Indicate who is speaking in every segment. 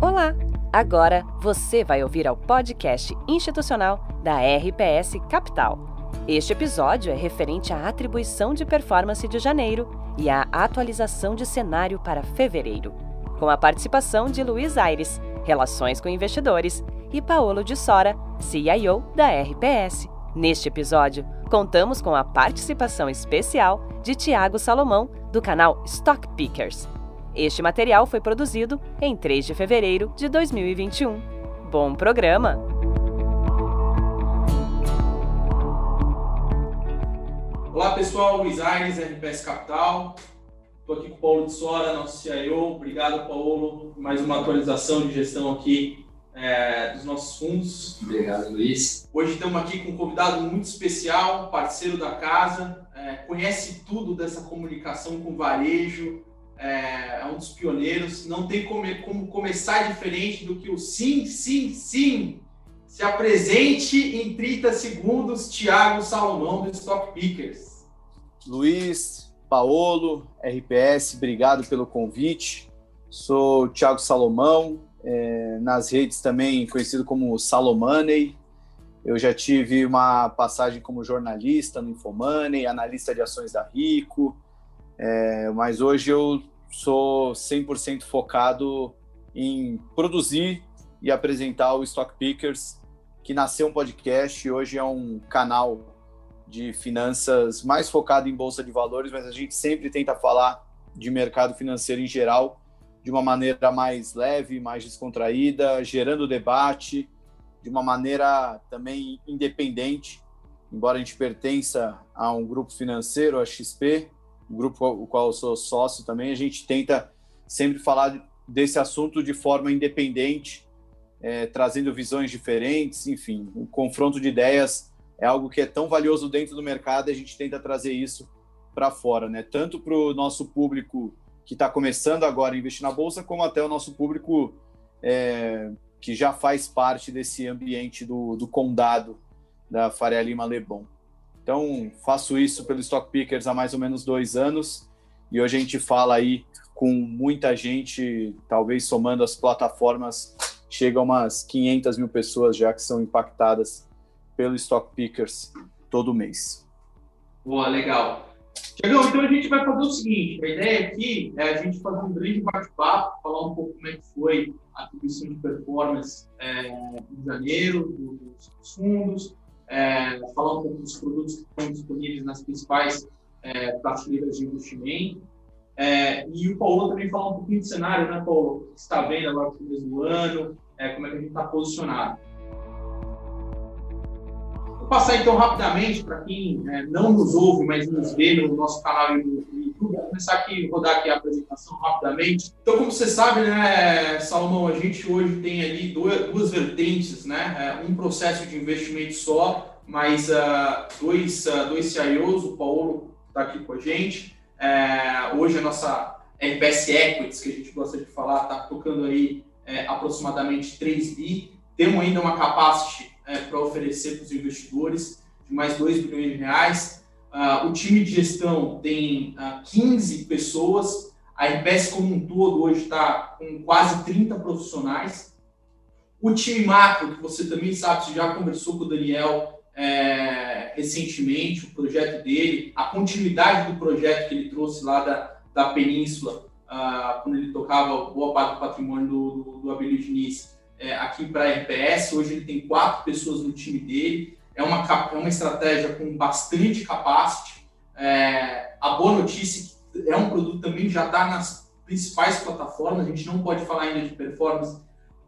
Speaker 1: Olá! Agora você vai ouvir ao podcast institucional da RPS Capital. Este episódio é referente à atribuição de performance de janeiro e à atualização de cenário para fevereiro, com a participação de Luiz Aires, Relações com Investidores, e Paolo de Sora, CIO da RPS. Neste episódio, contamos com a participação especial de Tiago Salomão, do canal Stock Pickers. Este material foi produzido em 3 de fevereiro de 2021. Bom programa!
Speaker 2: Olá pessoal, Luiz Aires, RPS Capital. Estou aqui com o Paulo de Sora, nosso CIO. Obrigado, Paulo, por mais uma atualização de gestão aqui é, dos nossos fundos.
Speaker 3: Obrigado, Luiz.
Speaker 2: Hoje estamos aqui com um convidado muito especial, parceiro da casa, é, conhece tudo dessa comunicação com varejo, é, é, um dos pioneiros. Não tem como, como começar diferente do que o sim, sim, sim. Se apresente em 30 segundos, Thiago Salomão do Stock Pickers.
Speaker 4: Luiz, Paolo, RPS, obrigado pelo convite. Sou Thiago Salomão, é, nas redes também conhecido como Salomoney. Eu já tive uma passagem como jornalista no Infomoney, analista de ações da Rico, é, mas hoje eu sou 100% focado em produzir e apresentar o Stock Pickers, que nasceu um podcast e hoje é um canal de finanças mais focado em bolsa de valores, mas a gente sempre tenta falar de mercado financeiro em geral de uma maneira mais leve, mais descontraída, gerando debate de uma maneira também independente, embora a gente pertença a um grupo financeiro, a XP, o grupo o qual eu sou sócio também, a gente tenta sempre falar desse assunto de forma independente, é, trazendo visões diferentes, enfim, o confronto de ideias é algo que é tão valioso dentro do mercado e a gente tenta trazer isso para fora, né? Tanto para o nosso público que está começando agora a investir na bolsa, como até o nosso público é, que já faz parte desse ambiente do, do condado da Faria Lima Leblon. Então, faço isso pelo Stock Pickers há mais ou menos dois anos e hoje a gente fala aí com muita gente, talvez somando as plataformas, chega a umas 500 mil pessoas já que são impactadas pelo Stock Pickers todo mês.
Speaker 2: Boa, legal. Tiagão, então a gente vai fazer o seguinte: a ideia aqui é a gente fazer um grande bate-papo, falar um pouco como é que foi a atribuição de performance é, em janeiro dos fundos, é, falar um pouco dos produtos que estão disponíveis nas principais é, prateleiras de investimento. É, e o Paulo também falar um pouquinho do cenário, né, Paulo? O que está vendo agora no começo do ano, é, como é que a gente está posicionado. Vou passar então rapidamente para quem é, não nos ouve, mas nos vê no nosso canal no YouTube. Vou começar aqui, rodar aqui a apresentação rapidamente. Então, como você sabe, né, Salomão, a gente hoje tem ali duas, duas vertentes, né? É, um processo de investimento só, mas uh, dois, uh, dois CIOs, o Paulo está aqui com a gente. É, hoje a nossa RPS Equities, que a gente gosta de falar, está tocando aí é, aproximadamente 3 bi. Temos ainda uma capacity para oferecer para os investidores de mais 2 bilhões de reais. Uh, o time de gestão tem uh, ah, 15 pessoas, a RPS como um todo hoje está com quase 30 profissionais. O time macro, que você também sabe, você já conversou com o Daniel é, recentemente, o projeto dele, a continuidade do projeto que ele trouxe lá da, da Península, uh, quando ele tocava boa parte do patrimônio do, do, do Abelio Diniz é, aqui para a RPS. Hoje ele tem quatro pessoas no time dele. É uma, é uma estratégia com bastante capacity. É, a boa notícia é que é um produto também já está nas principais plataformas. A gente não pode falar ainda de performance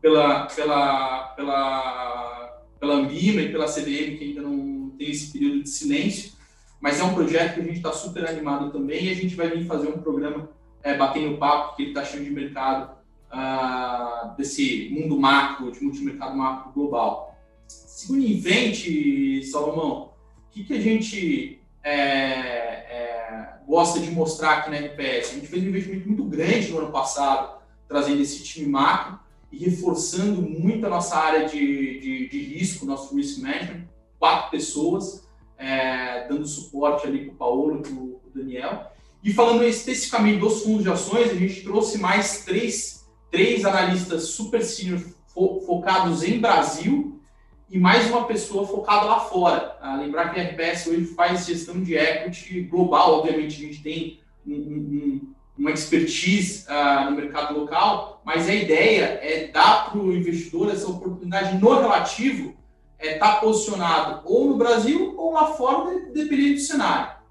Speaker 2: pela, pela, pela, pela Ambima e pela CDM, que ainda não tem esse período de silêncio. Mas é um projeto que a gente está super animado também e a gente vai vir fazer um programa é, batendo papo, que ele está cheio de mercado uh, desse mundo macro, de multimercado macro global. Segundo em frente, Salomão, o que, que a gente é, é, gosta de mostrar aqui na RPS? A gente fez um investimento muito grande no ano passado, trazendo esse time macro e reforçando muito a nossa área de, de, de risco, nosso risk management, quatro pessoas, é, dando suporte ali para o Paulo e para o Daniel. E falando especificamente dos fundos de ações, a gente trouxe mais três três analistas super senior fo focados em Brasil e mais uma pessoa focada lá fora. Ah, lembrar que a RBS hoje faz gestão de equity global, obviamente a gente tem um, um, uma expertise uh, no mercado local, mas a ideia é dar para o investidor essa oportunidade no relativo estar é, tá posicionado ou no Brasil ou lá fora, dependendo do cenário.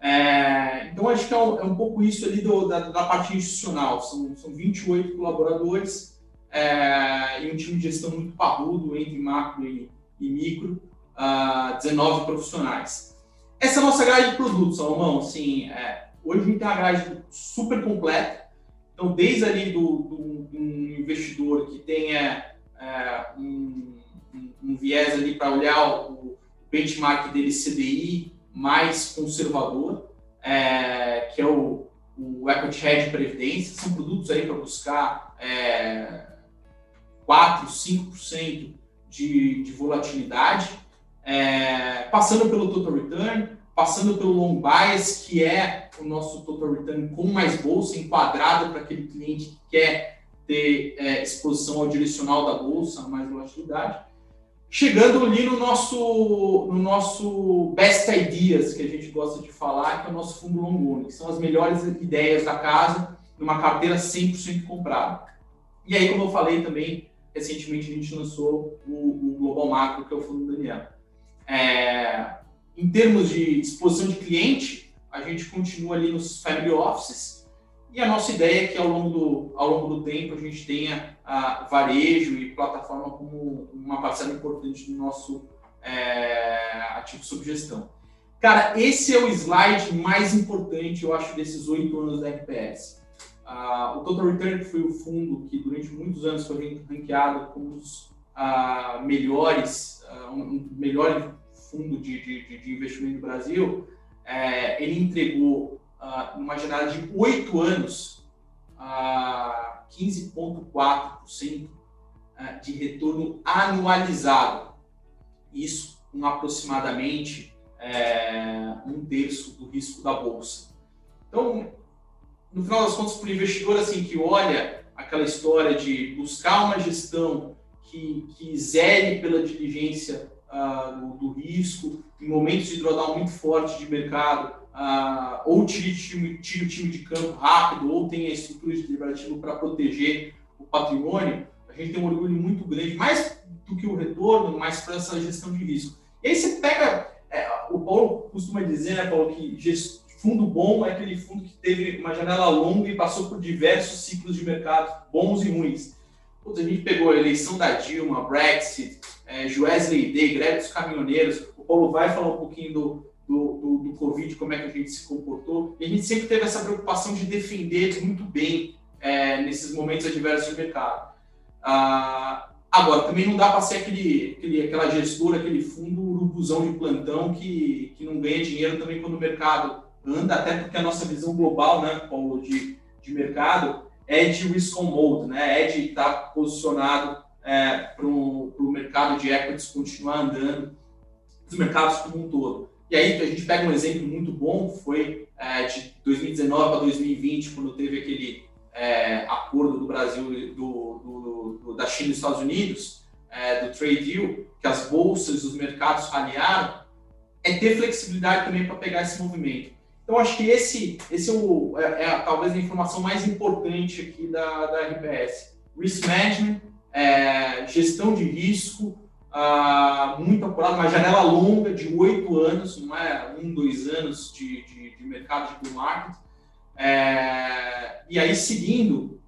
Speaker 2: É, então, acho que é um, é um pouco isso ali do, da, da, parte institucional. São, são 28 colaboradores é, e um time de gestão muito parrudo entre macro e, e micro, uh, ah, 19 profissionais. Essa é a nossa grade de produtos, Salomão. Assim, é, hoje a gente tem uma grade super completa. Então, desde ali do, do, do investidor que tenha é, um, um, um, viés ali para olhar o benchmark dele CDI, mais conservador, é, que é o, o Equity Hedge Previdência, são produtos aí para buscar é, 4, 5% de, de volatilidade, é, passando pelo Total Return, passando pelo Long Bias, que é o nosso Total Return com mais bolsa, enquadrado para aquele cliente que quer ter é, exposição ao direcional da bolsa, mais volatilidade, Chegando ali no nosso, no nosso best ideas, que a gente gosta de falar, que é o nosso fundo long que são as melhores ideias da casa, numa carteira 100% comprada. E aí, como eu falei também, recentemente a gente lançou o, o Global Macro, que é o fundo do Daniel. É, em termos de exposição de cliente, a gente continua ali nos family offices, e a nossa ideia é que ao longo do, ao longo do tempo a gente tenha a varejo e plataforma como uma parcela importante do nosso é, ativo sob gestão. Cara, esse é o slide mais importante, eu acho, desses oito anos da RPS. Uh, o Total Return foi o fundo que durante muitos anos foi ranqueado como um dos uh, melhores, uh, um melhor fundo de, de, de investimento do Brasil. É, ele entregou uh, numa janela de oito anos, uh, 15,4% uh, de retorno anualizado. Isso com aproximadamente é, um terço do risco da bolsa. Então, no final das contas, para o investidor assim, que olha aquela história de buscar uma gestão que, que pela diligência uh, do, do, risco, em momentos de drawdown muito forte de mercado, uh, ou tire, time, tire o time de campo rápido, ou tenha estrutura de deliberativo para proteger o patrimônio, a gente tem um orgulho muito grande, mais do que o retorno, mas para essa gestão de risco. E aí você pega, é, o Paulo costuma dizer, né, Paulo, que fundo bom é aquele fundo que teve uma janela longa e passou por diversos ciclos de mercado, bons e ruins. Putz, a gente pegou a eleição da Dilma, Brexit, é, Joesley Day, greve dos caminhoneiros. O Paulo vai falar um pouquinho do, do, do, do, Covid, como é que a gente se comportou. E a gente sempre teve essa preocupação de defender muito bem é, nesses momentos adversos de mercado. Ah, agora, também não dá para ser aquele, aquele, aquela gestora, aquele fundo urubuzão de plantão que, que não ganha dinheiro também quando o mercado anda, até porque a nossa visão global, né, Paulo, de, de mercado é de risk on mode, né, é de estar posicionado é, para o mercado de equities continuar andando, os mercados como um todo. E aí a gente pega um exemplo muito bom, foi é, de 2019 a 2020, quando teve aquele é, acordo do Brasil, do, do, do, da China e dos Estados Unidos, é, do trade deal, que as bolsas, os mercados raliaram, é ter flexibilidade também para pegar esse movimento. Então, acho que esse, esse é, o, é, é talvez a informação mais importante aqui da, da RPS. Risk Management, é, gestão de risco, ah, muito apurado, uma janela longa de oito anos, não é um, dois anos de, de, de mercado de bull market. É, e aí, seguindo,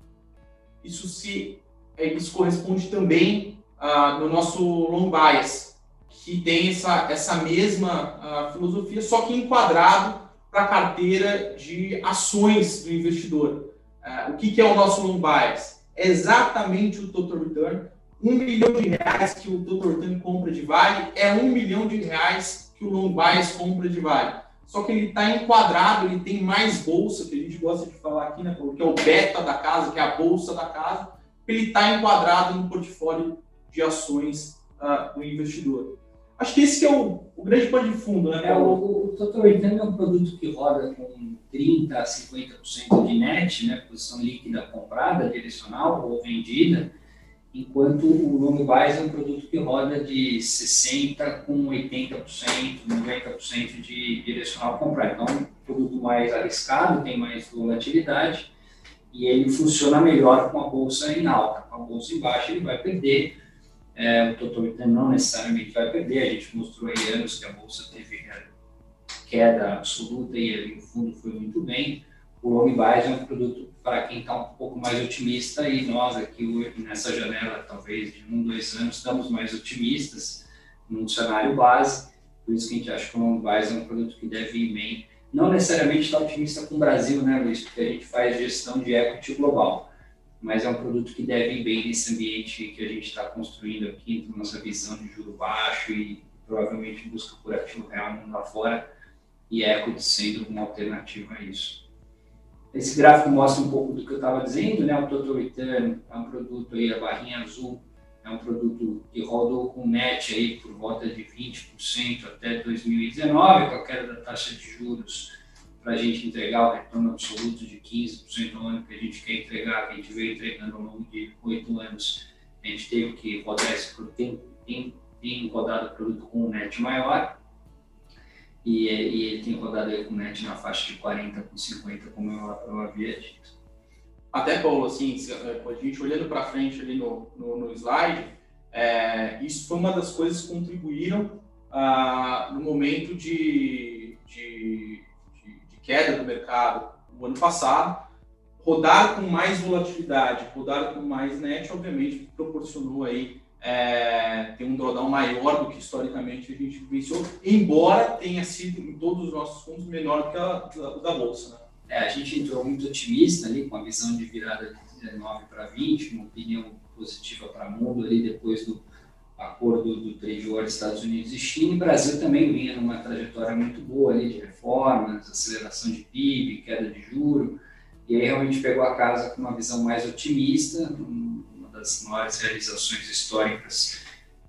Speaker 2: isso, se, é, isso corresponde também ah, no nosso long bias, que tem essa, essa mesma ah, filosofia, só que enquadrado para a carteira de ações do investidor. É, o que, que é o nosso long bias? É exatamente o total return, um milhão de reais que o Dr. Tani compra de Vale é um milhão de reais que o Long Bias compra de Vale. Só que ele está enquadrado, ele tem mais bolsa, que a gente gosta de falar aqui, né, que é o beta da casa, que é a bolsa da casa, ele está enquadrado no portfólio de ações uh, do investidor. Acho que esse que é o, o grande pano de fundo, né?
Speaker 3: É, o, o Total Return é um produto que roda com 30% a 50% de net, né, posição líquida comprada, direcional ou vendida, enquanto o long buys é um produto que roda de 60% com 80%, 90% de direcional comprado. Então, é um produto mais arriscado, tem mais volatilidade e ele funciona melhor com a bolsa em alta. Com a bolsa em baixa, ele vai perder é, o total return não necessariamente vai perder, a gente mostrou aí anos que a bolsa teve queda absoluta e o fundo foi muito bem. O long buys é um produto para quem está um pouco mais otimista e nós aqui nessa janela, talvez de um, dois anos, estamos mais otimistas num cenário base, por isso que a gente acha que o long buys é um produto que deve ir bem. Não necessariamente está otimista com o Brasil, né, Luiz, porque a gente faz gestão de equity global mas é um produto que deve ir bem nesse ambiente que a gente está construindo aqui, com nossa visão de juro baixo e provavelmente busca por ativo real mundo lá fora e equity sendo uma alternativa a isso. Esse gráfico mostra um pouco do que eu estava dizendo, né? O Total Return é um produto aí, a barrinha azul, é um produto que rodou com net aí por volta de 20% até 2019, com a queda da taxa de juros para a gente entregar o retorno absoluto de 15% ao ano que a gente quer entregar, que a gente veio entregando ao longo de oito anos. A gente teve que rodar esse produto, tem, tem, rodado o produto com um net maior, e, e, ele tem rodado com net na faixa de 40 com 50, como eu, eu havia dito.
Speaker 2: Até, Paulo, assim, a gente olhando para frente ali no, no, no slide, é, isso foi uma das coisas que contribuíram ah, no momento de, de queda do mercado no ano passado, rodar com mais volatilidade, rodar com mais net, obviamente proporcionou aí é, ter um drawdown maior do que historicamente a gente vivenciou, embora tenha sido em todos os nossos fundos menor que a da, da bolsa. Né?
Speaker 3: É, a gente entrou muito otimista ali com a visão de virada de 19 para 20, uma opinião positiva para o mundo ali depois do acordo do trade war Estados Unidos e China, e Brasil também vinha numa trajetória muito boa ali de reformas, aceleração de PIB, queda de juro, e aí realmente pegou a casa com uma visão mais otimista, uma das maiores realizações históricas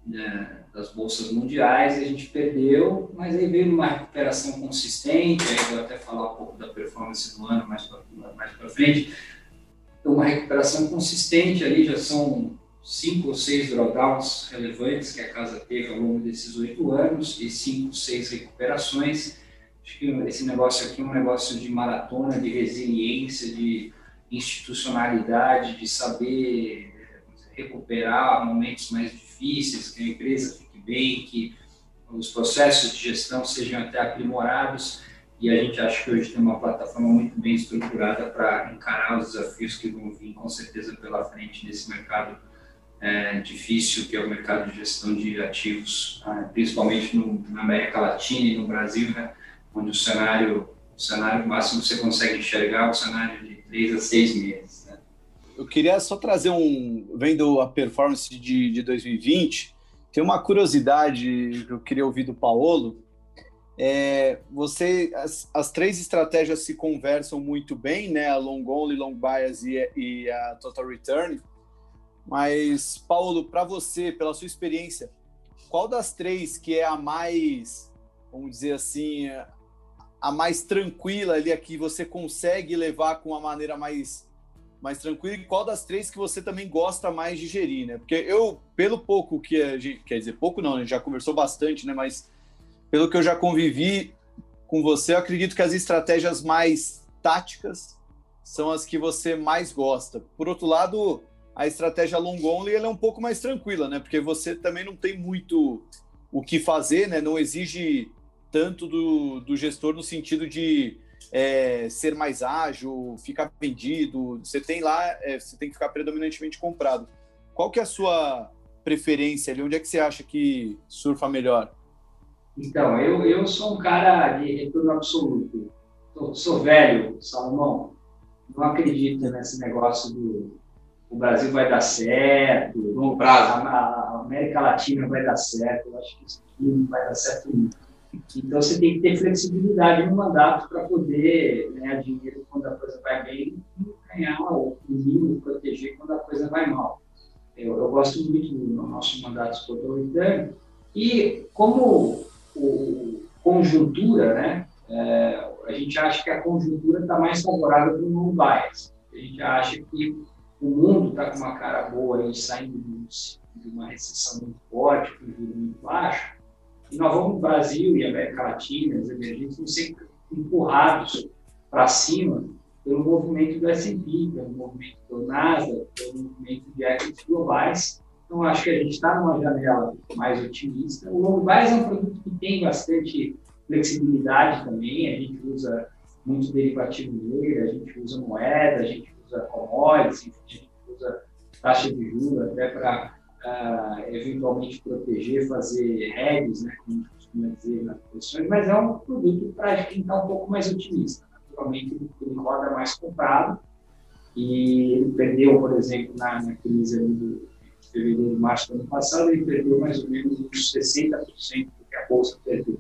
Speaker 3: né, das bolsas mundiais, e a gente perdeu, mas aí veio uma recuperação consistente, aí vou até falar um pouco da performance do ano mais para mais frente, uma recuperação consistente ali, já são cinco ou seis drawdowns relevantes que a casa teve ao longo desses oito anos e cinco, seis recuperações. Acho que esse negócio aqui é um negócio de maratona, de resiliência, de institucionalidade, de saber recuperar momentos mais difíceis, que a empresa fique bem, que os processos de gestão sejam até aprimorados. E a gente acha que hoje tem uma plataforma muito bem estruturada para encarar os desafios que vão vir com certeza pela frente nesse mercado é, difícil que é o mercado de gestão de ativos, ah, principalmente no, na América Latina e no Brasil, né, onde o cenário, o cenário máximo você consegue enxergar é o cenário de três a seis meses. Né.
Speaker 4: Eu queria só trazer um, vendo a performance de, de 2020, tem uma curiosidade que eu queria ouvir do Paolo. É, você, as, as, três estratégias se conversam muito bem, né? A long only, long bias e, e a total return. Mas, Paulo, para você, pela sua experiência, qual das três que é a mais, vamos dizer assim, a mais tranquila ali, a que você consegue levar com uma maneira mais, mais tranquila? E qual das três que você também gosta mais de gerir, né? Porque eu, pelo pouco que a gente, quer dizer, pouco não, a gente já conversou bastante, né? Mas pelo que eu já convivi com você, eu acredito que as estratégias mais táticas são as que você mais gosta. Por outro lado, a estratégia long only é um pouco mais tranquila, né? Porque você também não tem muito o que fazer, né? Não exige tanto do, do gestor no sentido de é, ser mais ágil, ficar vendido. Você tem lá, é, você tem que ficar predominantemente comprado. Qual que é a sua preferência ali? Onde é que você acha que surfa melhor?
Speaker 3: Então, eu, eu sou um cara de retorno absoluto. Sou velho, Salomão. Não acredito nesse negócio do o Brasil vai dar certo,
Speaker 2: no prazo.
Speaker 3: A, América Latina vai dar certo, eu acho que isso aqui não vai dar certo nunca. Então você tem que ter flexibilidade no mandato para poder ganhar dinheiro quando a coisa vai bem e ganhar o mínimo, proteger quando a coisa vai mal. Eu, eu gosto muito do nosso mandato autoritário, E como o, conjuntura, né, é, a gente acha que a conjuntura está mais favorável para o non bias. A gente acha que o mundo está com uma cara boa aí, saindo de uma recessão muito forte, com juros muito baixo, e nós vamos no Brasil e América Latina, as emergentes, vão ser empurrados para cima pelo movimento do S&P, pelo movimento do Nasdaq, pelo movimento de equities globais. Então, acho que a gente está numa janela mais otimista. O long bias é um produto que tem bastante flexibilidade também. A gente usa muito derivativo nele, a gente usa moeda, a gente usa commodities, a gente usa taxa de juros até para uh, eventualmente proteger, fazer hedges, né, como a gente costuma dizer nas posições, mas é um produto para quem está um pouco mais otimista. Naturalmente, ele roda mais comprado e ele perdeu, por exemplo, na, na crise do fevereiro e março do ano passado, ele perdeu mais ou menos uns 60% do que a Bolsa perdeu.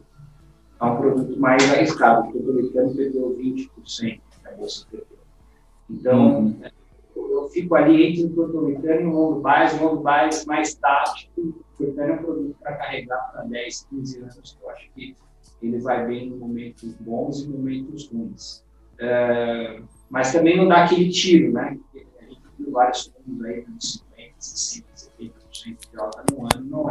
Speaker 3: É um produto mais arriscado, porque o americano perdeu 20% do que a Bolsa perdeu. Então, uhum eu fico ali entre o protometano e o long bias, o long bias mais tático, porque é um produto para carregar para 10, 15 anos, eu acho que ele vai bem em momentos bons e momentos ruins. É, mas também não dá aquele tiro, né? A gente viu vários fundos aí de 50, 60, 70% de alta no ano, não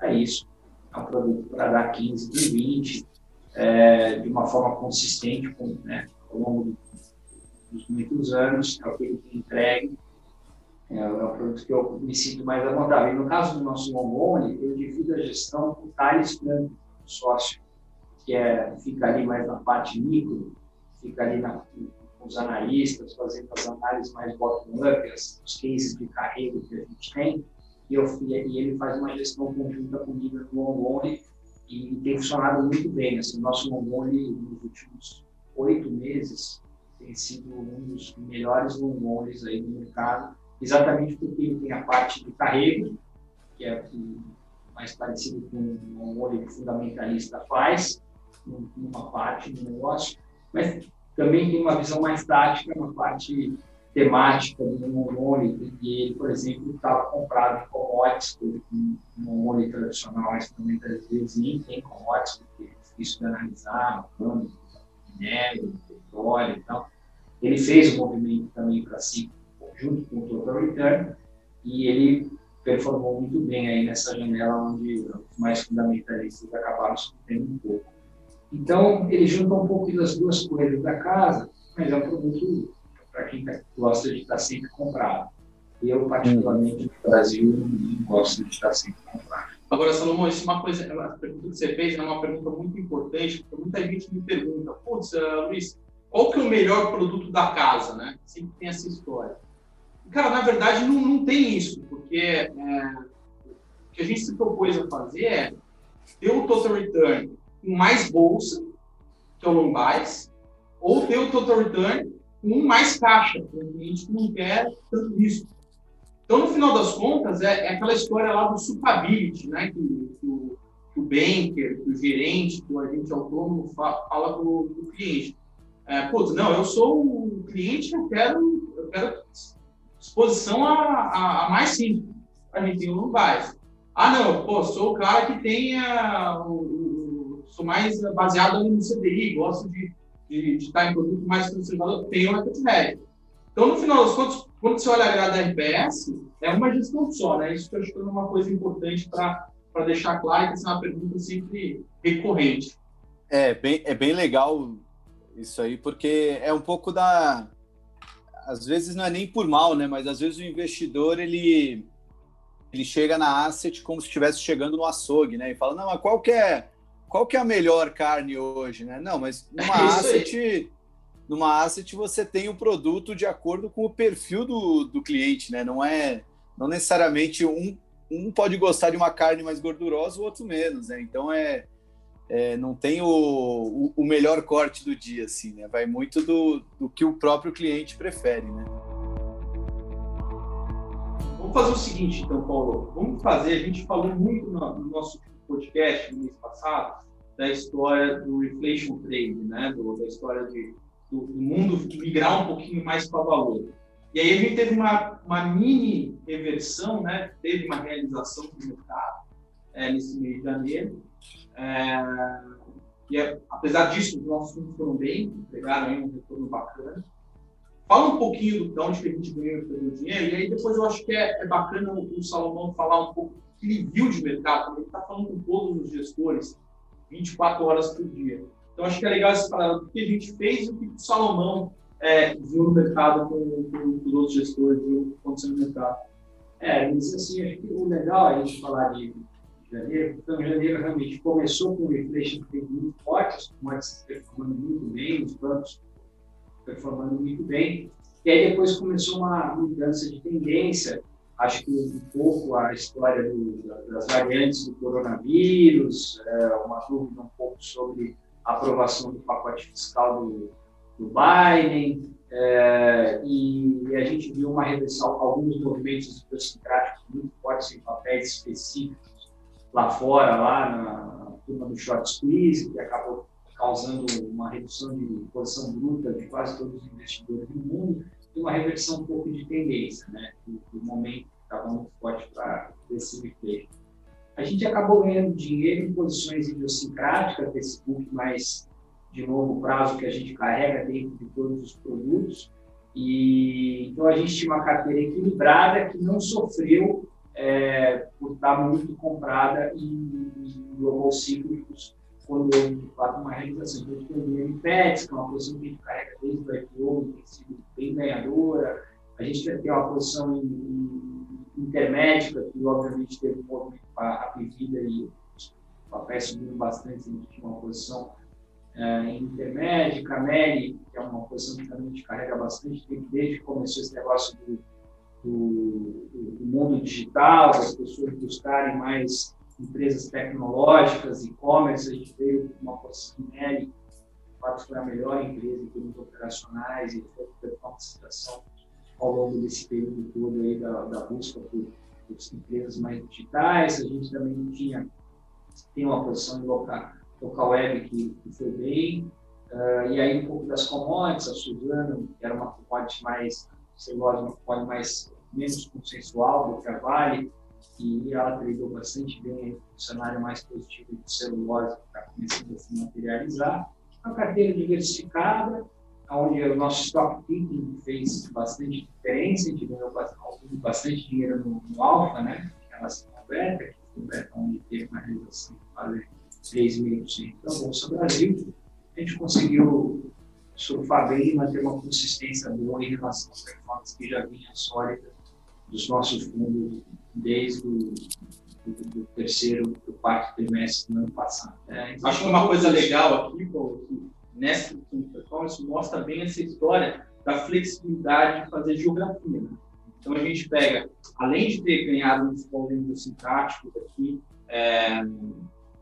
Speaker 3: é, é isso. É um produto para dar 15, 20, é, de uma forma consistente com, né, ao longo do muitos anos, é o que ele entregue, é, é o produto que eu me sinto mais à vontade. E no caso do nosso Longone, eu divido a gestão com o Thales Franco, sócio, que é, fica ali mais na parte micro, fica ali na, com os analistas, fazendo as análises mais bottom-up, os cases de carreira que a gente tem, e, eu, e ele faz uma gestão conjunta comigo no Longone, e tem funcionado muito bem. Assim, o nosso Longone, nos últimos oito meses, tem sido um dos melhores longons aí no mercado, exatamente porque ele tem a parte de carrego, que é mais parecido com um longon que o fundamentalista faz, numa parte do negócio, mas também tem uma visão mais tática, uma parte temática do longon, e ele, por exemplo, estava comprado em commodities, um longon tradicional, mas também às vezes nem tem commodities, porque é difícil de analisar, câmbio, minério, petróleo e tal. Ele fez o movimento também para si, junto com o Total Return, e ele performou muito bem aí nessa janela onde os mais fundamentalistas acabaram sofrendo um pouco. Então, ele junta um pouco das duas coisas da casa, mas é um produto para quem tá, gosta de estar sempre comprado. Eu, particularmente, no Brasil, gosto de estar sempre comprado.
Speaker 2: Agora, Salomão, isso é uma coisa, a pergunta que você fez é uma pergunta muito importante, porque muita gente me pergunta, putz, uh, Luiz, qual que é o melhor produto da casa, né? Sempre tem essa história. Cara, na verdade, não, não tem isso, porque é, o que a gente se propôs a fazer é ter o total return com mais bolsa, que é o long buys, ou ter o total return com mais caixa, para o cliente que não quer tanto risco. Então, no final das contas, é, é aquela história lá do supability, né? Que, que, o, que o banker, que o gerente, que o agente autônomo fala, fala o cliente é, putz, não, eu sou o cliente, eu quero, eu quero exposição a, a, a mais simples. A gente tem o Nubank. Ah, não, pô, sou o cara que tem a, o, o, sou mais baseado no CDI, gosto de, de, de estar em produto mais conservador, tenho Equity Hedge. Então, no final das contas, quando você olha a grade da RPS, é uma gestão só, né? Isso que eu acho que é uma coisa importante para deixar claro, que essa é uma pergunta sempre recorrente.
Speaker 4: É bem, é bem legal isso aí, porque é um pouco da. Às vezes não é nem por mal, né? Mas às vezes o investidor ele ele chega na asset como se estivesse chegando no açougue, né? E fala, não, mas qual que é, qual que é a melhor carne hoje, né? Não, mas numa é asset, numa asset você tem o produto de acordo com o perfil do, do cliente, né? Não é, não necessariamente um, um pode gostar de uma carne mais gordurosa, o outro menos, né? Então é, é, não tem o, o, o, melhor corte do dia, assim, né? Vai muito do, do que o próprio cliente prefere, né?
Speaker 2: Vamos fazer o seguinte, então, Paulo. Vamos fazer, a gente falou muito no, no nosso podcast no mês passado da história do inflation trade, né? Do, da história de, do, do mundo migrar um pouquinho mais para valor. E aí a gente teve uma, uma mini reversão, né? Teve uma realização do mercado é, nesse mês de janeiro. É, e é, apesar disso, os nossos fundos foram bem, entregaram aí um retorno bacana. Fala um pouquinho do, de onde que a gente ganhou pelo dinheiro, e aí depois eu acho que é, é bacana o, o, Salomão falar um pouco do que ele viu de mercado, ele está falando com todos os gestores, 24 horas por dia. Então acho que é legal esse paralelo, o que a gente fez e o que o Salomão é, viu no mercado com, com, com os outros gestores, viu o aconteceu no mercado.
Speaker 3: É, mas assim, acho que o legal é a gente falar de janeiro. Então, janeiro realmente começou com um inflation muito forte, as commodities performando muito bem, os bancos performando muito bem. E aí depois começou uma mudança de tendência, acho que um pouco a história do, das variantes do coronavírus, é, uma dúvida um pouco sobre a aprovação do pacote fiscal do, do Biden, é, e, e, a gente viu uma reversão, alguns movimentos idiosincráticos muito fortes em papéis específicos lá fora, lá na, turma do short squeeze, que acabou causando uma redução de posição bruta de quase todos os investidores do mundo, e uma reversão um pouco de tendência, né? O, momento estava muito forte para esse replay. A gente acabou ganhando dinheiro em posições idiosincráticas desse book mais de longo prazo que a gente carrega dentro de todos os produtos. E então a gente tinha uma carteira equilibrada que não sofreu é, estar muito comprada em, em global cíclicos quando houve, de fato, uma realização. Então, tem o MPETS, que é uma posição que a gente carrega desde o IPO, tem sido bem ganhadora. A gente tem uma posição em, em, intermédica, que obviamente teve um movimento para a Pivida e os papéis subiram bastante, a gente tinha uma posição é, intermédica, a Meli, que é uma posição que também a gente carrega bastante, desde que começou esse negócio do do, do mundo digital, das pessoas buscarem mais empresas tecnológicas, e-commerce, a gente veio com uma nele, de fato foi a melhor empresa em termos operacionais e foi uma situação ao longo desse período todo aí da, da busca por, por empresas mais digitais. A gente também tinha tem uma posição em local, local web que, que foi bem, uh, e aí um pouco das commodities, a Suzano, que era uma commodity mais celulose, uma commodity mais menos consensual do Vale, e ela tradou bastante bem o cenário mais positivo de celulose que está começando a se materializar. Uma carteira diversificada, onde o nosso stock picking fez bastante diferença, a gente ganhou bastante dinheiro no, no Alfa, né? relação ao Beta, que foi Beta onde teve uma realização de quase 3,5% da Bolsa Brasil. A gente conseguiu surfar bem e manter uma consistência boa em relação às performances que já vinha sólida dos nossos fundos desde o do, do terceiro, do quarto trimestre do ano passado.
Speaker 2: É, então, Acho que uma coisa legal aqui, Paulo, que nessa performance mostra bem essa história da flexibilidade de fazer geografia. Né? Então a gente pega, além de ter ganhado uns polêmicos sintáticos aqui, é,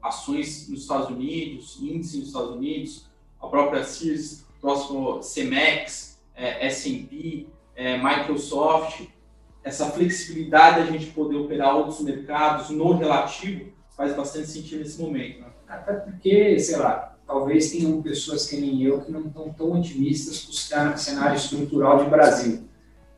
Speaker 2: ações nos Estados Unidos, índice nos Estados Unidos, a própria CIRS, próximo CEMEX, é, S&P, é, Microsoft, essa flexibilidade a gente poder operar outros mercados no relativo faz bastante sentido nesse momento. Né?
Speaker 3: Até porque, sei lá, talvez tenham pessoas que nem eu que não estão tão otimistas com o cenário estrutural de Brasil.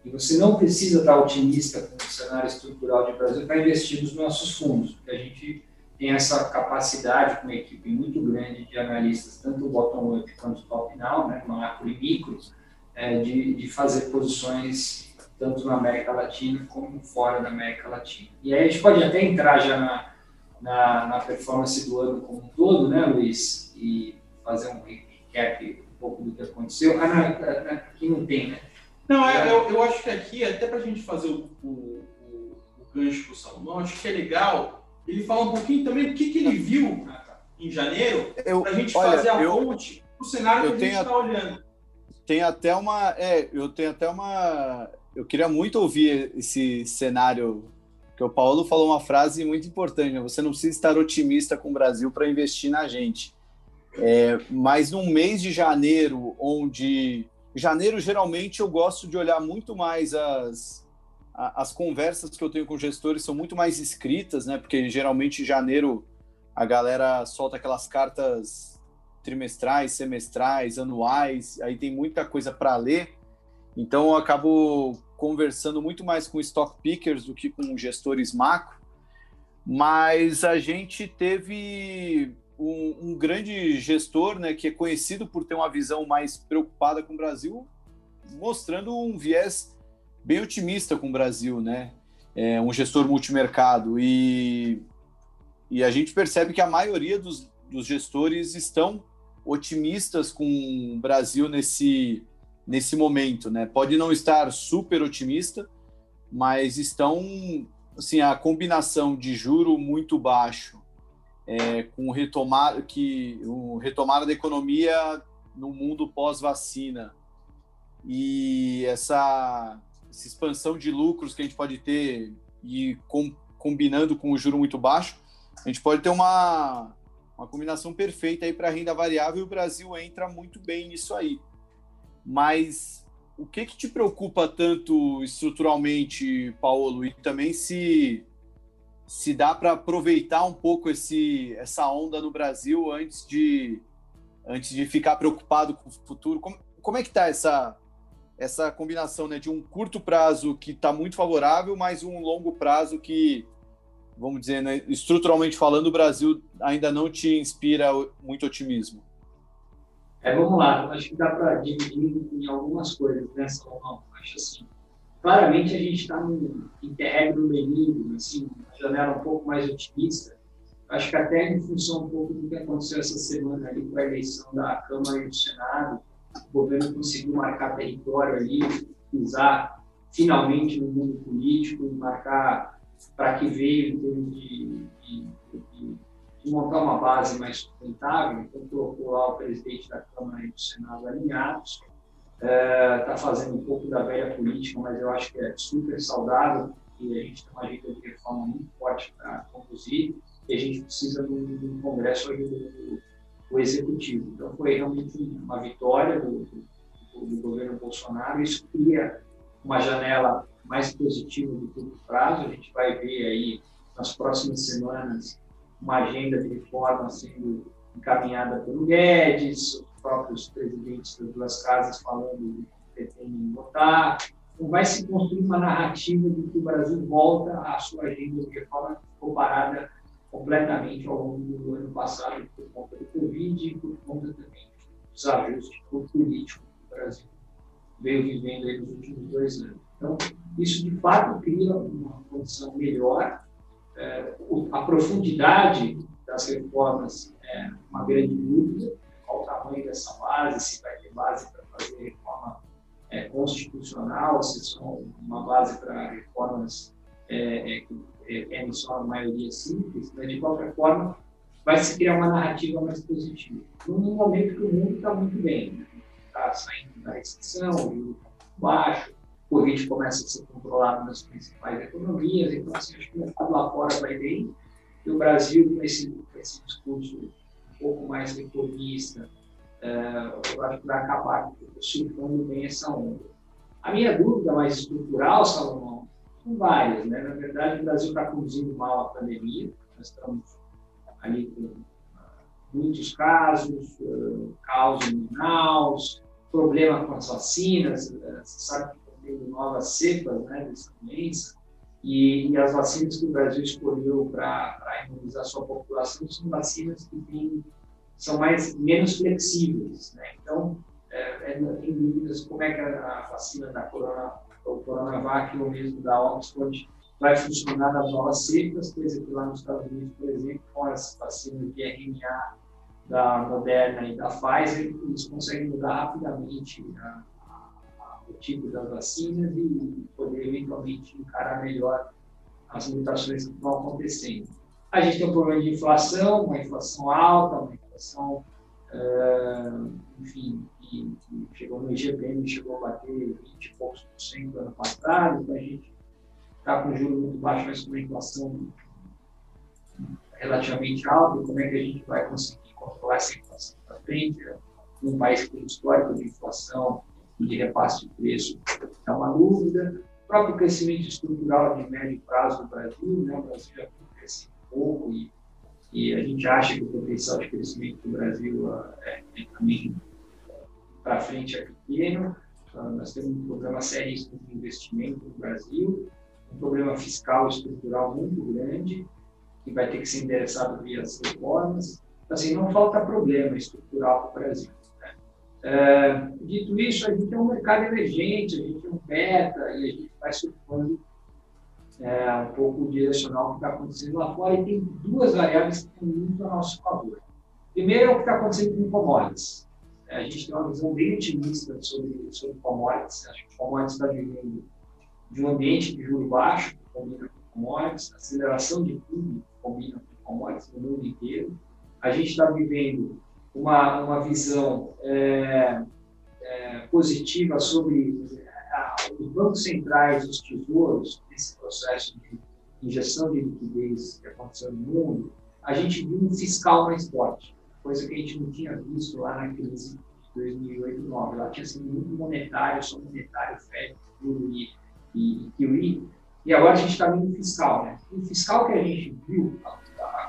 Speaker 3: E você não precisa estar otimista com o cenário estrutural de Brasil para investir nos nossos fundos, porque a gente tem essa capacidade com uma equipe muito grande de analistas, tanto bottom-up quanto top-down, né, macro e micro, é, de, de fazer posições tanto na América Latina como fora da América Latina. E aí a gente pode até entrar já na, na, na performance do ano como um todo, né, Luiz? E fazer um recap um pouco do que aconteceu. Ah, não, aqui não tem, né?
Speaker 2: Não, é, eu, eu acho que aqui, até para a gente fazer o, o, o, o gancho para o Salomão, acho que é legal ele falar um pouquinho também do que, que ele viu em janeiro, para a gente olha, fazer a eu, ponte para o cenário que a gente está olhando.
Speaker 4: Tem até uma. É, eu tenho até uma eu queria muito ouvir esse cenário que o Paulo falou uma frase muito importante, né? você não precisa estar otimista com o Brasil para investir na gente. É, mas num mês de janeiro, onde janeiro geralmente eu gosto de olhar muito mais as, as conversas que eu tenho com gestores são muito mais escritas, né? Porque geralmente em janeiro a galera solta aquelas cartas trimestrais, semestrais, anuais, aí tem muita coisa para ler. Então eu acabo conversando muito mais com stock pickers do que com gestores macro. Mas a gente teve um, um, grande gestor, né, que é conhecido por ter uma visão mais preocupada com o Brasil, mostrando um viés bem otimista com o Brasil, né? É um gestor multimercado e, e a gente percebe que a maioria dos, dos gestores estão otimistas com o Brasil nesse, nesse momento, né? Pode não estar super otimista, mas estão assim a combinação de juro muito baixo é, com retomar que o retomada da economia no mundo pós-vacina e essa, essa, expansão de lucros que a gente pode ter e com, combinando com o juro muito baixo, a gente pode ter uma, uma combinação perfeita aí para renda variável e o Brasil entra muito bem nisso aí. Mas o que, que te preocupa tanto estruturalmente, Paulo, e também se se dá para aproveitar um pouco esse, essa onda no Brasil antes de, antes de ficar preocupado com o futuro. Como, como é que está essa, essa combinação né, de um curto prazo que está muito favorável, mas um longo prazo que, vamos dizer, né, estruturalmente falando, o Brasil ainda não te inspira muito otimismo?
Speaker 3: É, vamos lá, acho que dá para dividir em algumas coisas, né, Salomão? Acho assim, claramente a gente está num interregno benigno, assim, uma janela um pouco mais otimista. Acho que até em função um pouco do que aconteceu essa semana ali com a eleição da Câmara e do Senado, o governo conseguiu marcar território ali, pisar finalmente no mundo político, marcar para que veio em termos de, de, de, de, montar uma base mais sustentável. Então, colocou lá o presidente da Câmara e do Senado alinhados está é, fazendo um pouco da velha política, mas eu acho que é super saudável, e a gente tem uma agenda de reforma muito forte para conduzir, e a gente precisa de um, congresso do, do, executivo. Então, foi realmente uma vitória do, do, do governo Bolsonaro, isso cria uma janela mais positiva do curto prazo, a gente vai ver aí nas próximas semanas uma agenda de reforma sendo encaminhada pelo Guedes, próprios presidentes das duas casas falando do que pretendem votar. Então, vai se construir uma narrativa de que o Brasil volta à sua agenda de reforma comparada completamente ao longo do ano passado por conta do Covid e por conta também dos ajustes políticos que o Brasil veio vivendo nos últimos dois anos. Então, isso de fato cria uma condição melhor. É, a profundidade das reformas é uma grande dúvida, qual o tamanho dessa base, se vai ter base para fazer reforma é, constitucional, se são uma base para reformas é, é, que é, só a maioria simples, mas de qualquer forma vai se criar uma narrativa mais positiva. Num momento que o mundo está muito bem, está né? saindo da recessão, o está baixo, o Covid começa a ser controlado nas principais economias, então assim, acho que o mercado lá fora vai bem, e o Brasil, com esse, esse discurso pouco mais reformista, uh, eu acho que vai acabar surfando bem essa onda. A minha dúvida mais estrutural, Salomão, são várias. Né? Na verdade, o Brasil está conduzindo mal a pandemia, nós estamos ali com uh, muitos casos, uh, caos em Manaus, problema com as vacinas, uh, você sabe tendo novas cepas né, dessa doença, e, e, as vacinas que o Brasil escolheu para imunizar sua população são vacinas que têm, são mais, menos flexíveis. Né? Então, é, é, tem dúvidas como é que a, vacina da corona, Coronavac ou mesmo da Oxford vai funcionar nas novas cepas, coisa que lá nos Estados Unidos, por exemplo, com as vacinas de RNA da Moderna e da Pfizer, eles conseguem mudar rapidamente a, o tipo das vacinas e poder eventualmente encarar melhor as mutações que estão acontecendo. A gente tem um problema de inflação, uma inflação alta, uma inflação, uh, enfim, que, que, chegou no IGPM, chegou a bater 20 e poucos por cento ano passado, então a gente está com juros muito baixos, mas com uma inflação relativamente alta, como é que a gente vai conseguir controlar essa inflação para frente? Num país com histórico de inflação de repasse de preço é uma dúvida. O próprio crescimento estrutural de médio prazo do Brasil, né? o Brasil já cresce pouco e, e a gente acha que o potencial de crescimento do Brasil é, é também para frente é pequeno. Uh, nós temos um problema seríssimo de investimento no Brasil, um problema fiscal estrutural muito grande que vai ter que ser endereçado via as reformas. Assim, não falta problema estrutural para o Brasil. É, dito isso, a gente é um mercado emergente, a gente é um beta e a gente vai surfando é, um pouco direcional o que está acontecendo lá fora e tem duas variáveis que estão muito a nosso favor. Primeiro é o que está acontecendo com commodities. É, a gente tem uma visão bem otimista sobre, sobre commodities. Acho que commodities está vivendo de um ambiente de juro baixo, que combina com commodities, aceleração de tudo combina com commodities no mundo inteiro. A gente está vivendo uma, uma visão é, é, positiva sobre a, os bancos centrais, os tesouros, nesse processo de injeção de liquidez que aconteceu no mundo, a gente viu um fiscal mais forte coisa que a gente não tinha visto lá na crise de 2008 e 2009. Lá tinha sido muito monetário, só monetário, FED, e, e QE, e agora a gente está vendo fiscal. Né? O fiscal que a gente viu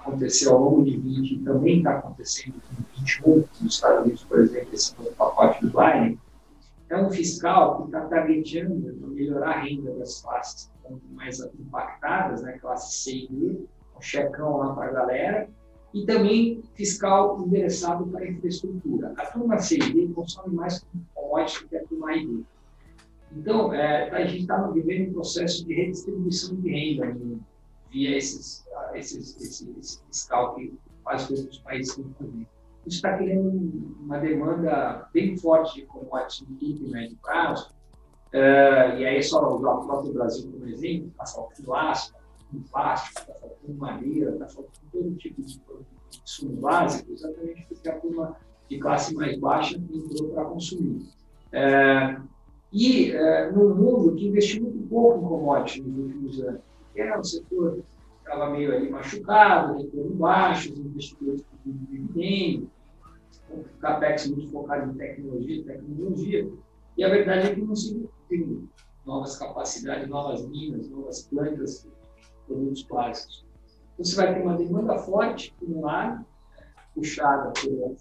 Speaker 3: acontecer ao longo de 20 e também está acontecendo em 21 nos Estados Unidos, por exemplo, esse novo pacote do Biden, é um fiscal que está targetando para melhorar a renda das classes mais impactadas, né, classe C e D, um checão lá para a galera, e também fiscal endereçado para a infraestrutura. A turma C e D consome mais commodities que a turma B. Então, é, a gente está vivendo um processo de redistribuição de renda né, via esses, esses, esse, fiscal que quase todos os países fazer. Isso está criando uma demanda bem forte no curto e médio prazo, é, e aí só usar o próprio Brasil como exemplo, está faltando aço, plástico, está faltando madeira, está faltando todo tipo de insumo básico, exatamente porque a turma de classe mais baixa entrou para consumir. É, e é, num mundo que investiu muito pouco em commodities nos últimos anos, era um setor estava meio ali machucado, retorno baixo, os investidores pedindo dividendo, um capex muito focado em tecnologia, tecnologia, e a verdade é que não se tem novas capacidades, novas minas, novas plantas produtos básicos. Você vai ter uma demanda forte, por um lado, puxada pelo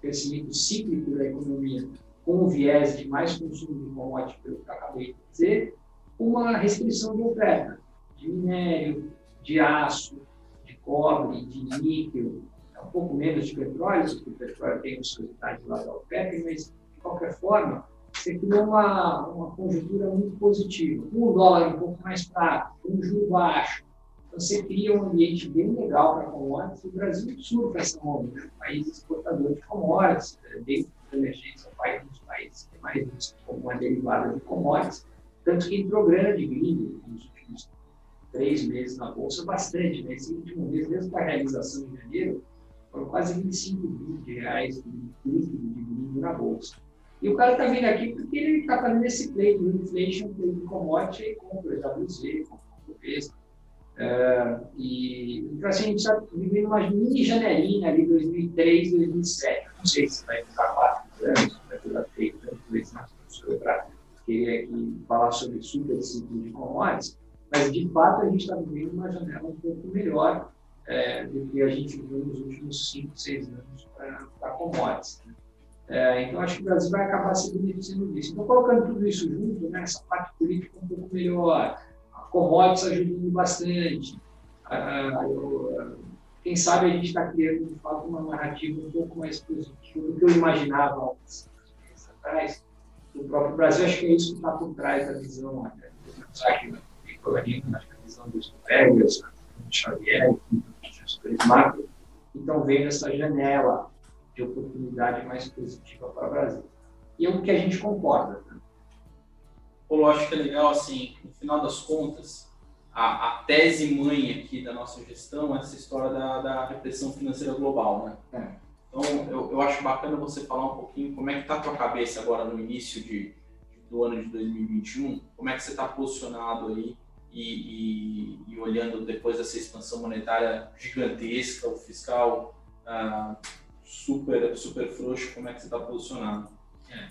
Speaker 3: crescimento cíclico da economia, com o viés de mais consumo de commodities, pelo que eu acabei de dizer, uma restrição de oferta de minério, de aço, de cobre, de níquel, é um pouco menos de petróleo, porque o petróleo tem detalhes lá da OPEP, mas, de qualquer forma, você criou uma, uma conjuntura muito positiva. O dólar um pouco mais fraco, o juro baixo, você cria um ambiente bem legal para commodities. O Brasil surfa essa onda, né? país exportador de commodities, é, dentro da emergência, é o país dos países que mais risco como uma derivada de commodities, tanto que entrou grande gringo nos últimos três meses na Bolsa, bastante. Né? último mês, desde a realização de janeiro, foram quase 25 bilhões de reais de gringo na Bolsa. E o cara está vindo aqui porque ele está fazendo esse play do inflation, play de commodity, e compra WZ, compra Bovespa. Uh, e, então, assim, a gente está vivendo uma mini janelinha ali, 2003, 2007. Não sei se vai ficar quatro anos, vai durar três anos, talvez não sou para querer aqui falar sobre super ciclo de commodities, mas de fato a gente está vivendo uma janela um pouco melhor é, do que a gente viveu nos últimos cinco, seis anos para commodities. Né? É, então, acho que o Brasil vai acabar se beneficiando disso. Então, colocando tudo isso junto, né, essa parte política um pouco melhor, a commodities ajudando bastante. Eu, quem sabe a gente está criando, de fato, uma narrativa um pouco mais positiva do que eu imaginava meses atrás do próprio Brasil. Acho que é isso que está por trás da visão, né, do mensagem do Nicolino, acho que a visão dos Vegas, Xavier, gestores macro, que estão vendo essa janela de oportunidade mais positiva para o Brasil. E é o que a gente concorda. Né?
Speaker 5: Pô, acho que é legal, assim, no final das contas, a, a, tese mãe aqui da nossa gestão é essa história da, da repressão financeira global, né? É. Então, eu, eu acho bacana você falar um pouquinho como é que está a tua cabeça agora no início de, do ano de 2021, como é que você está posicionado aí e, e, e, olhando depois dessa expansão monetária gigantesca, o fiscal ah, super, super frouxo, como é que você está posicionado?
Speaker 3: É.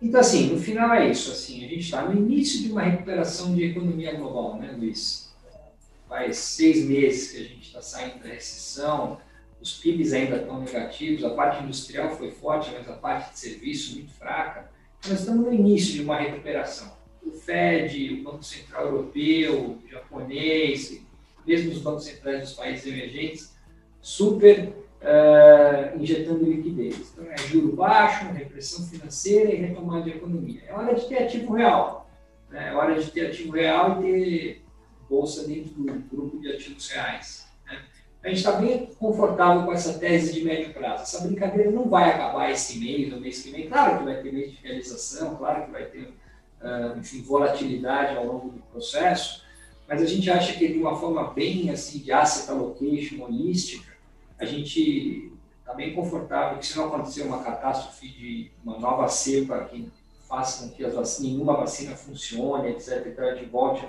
Speaker 3: Então, assim, no final é isso. Assim, a gente está no início de uma recuperação de economia global, né, Luiz? Faz seis meses que a gente está saindo da recessão, os PIBs ainda estão negativos, a parte industrial foi forte, mas a parte de serviço muito fraca. Nós estamos no início de uma recuperação. O Fed, o Banco Central Europeu, o japonês, mesmo os bancos centrais dos países emergentes, super uh, injetando liquidez. Então, é juro baixo, repressão financeira e retomada de economia. É hora de ter ativo real. Né? É hora de ter ativo real e ter bolsa dentro do grupo de ativos reais. Né? A gente está bem confortável com essa tese de médio prazo. Essa brincadeira não vai acabar esse mês ou mês que vem. Claro que vai ter mês de realização, claro que vai ter enfim, volatilidade ao longo do processo, mas a gente acha que de uma forma bem assim de asset allocation holística, a gente está bem confortável que se não acontecer uma catástrofe de uma nova cepa que faça com que nenhuma vacina funcione, etc., e a gente volte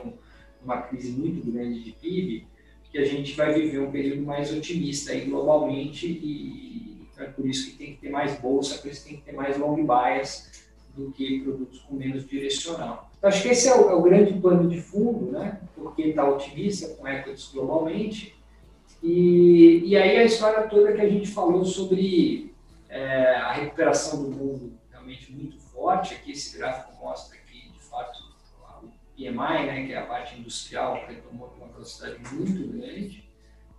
Speaker 3: uma crise muito grande de PIB, que a gente vai viver um período mais otimista aí globalmente e é por isso que tem que ter mais bolsa, por isso que tem que ter mais long bias do que produtos com menos direcional. Então, acho que esse é o, é o grande pano de fundo, né? Porque está otimista com equities globalmente e, e aí a história toda que a gente falou sobre é, a recuperação do mundo realmente muito forte, aqui esse gráfico mostra que, de fato, o PMI, né, que é a parte industrial, retomou uma velocidade muito grande.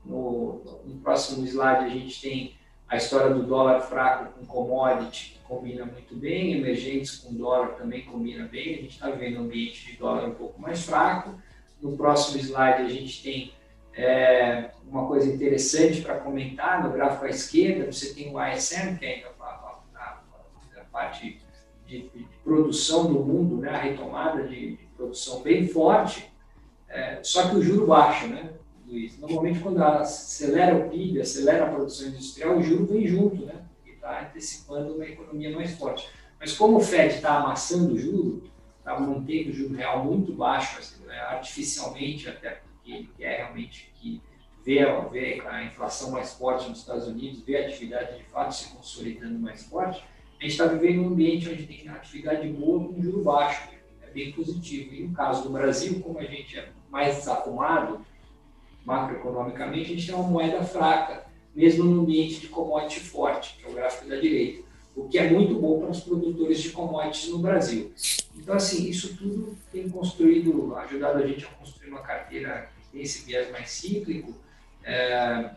Speaker 3: No, no próximo slide a gente tem a história do dólar fraco com commodity, combina muito bem, emergentes com dólar também combina bem, a gente está vendo um ambiente de dólar um pouco mais fraco. No próximo slide a gente tem é, uma coisa interessante para comentar, no gráfico à esquerda, você tem o ISM, que é a, a, a, a parte de, de, produção do mundo, né, a retomada de, de produção bem forte, é, só que o juro baixo, né, Luiz? Normalmente, quando acelera o PIB, acelera a produção industrial, o juro vem junto, né, está antecipando uma economia mais forte. Mas como o FED está amassando o juro, está mantendo o juro real muito baixo, assim, né, artificialmente até que ele quer realmente que vê, a inflação mais forte nos Estados Unidos, vê a atividade de fato se consolidando mais forte, a gente está vivendo um ambiente onde tem atividade boa com juro baixo, é bem positivo. E no caso do Brasil, como a gente é mais desarrumado macroeconomicamente, a gente tem uma moeda fraca, mesmo no ambiente de commodity forte, que é o gráfico da direita, o que é muito bom para os produtores de commodities no Brasil. Então, assim, isso tudo tem construído, ajudado a gente a construir uma carteira tem esse viés mais cíclico. É,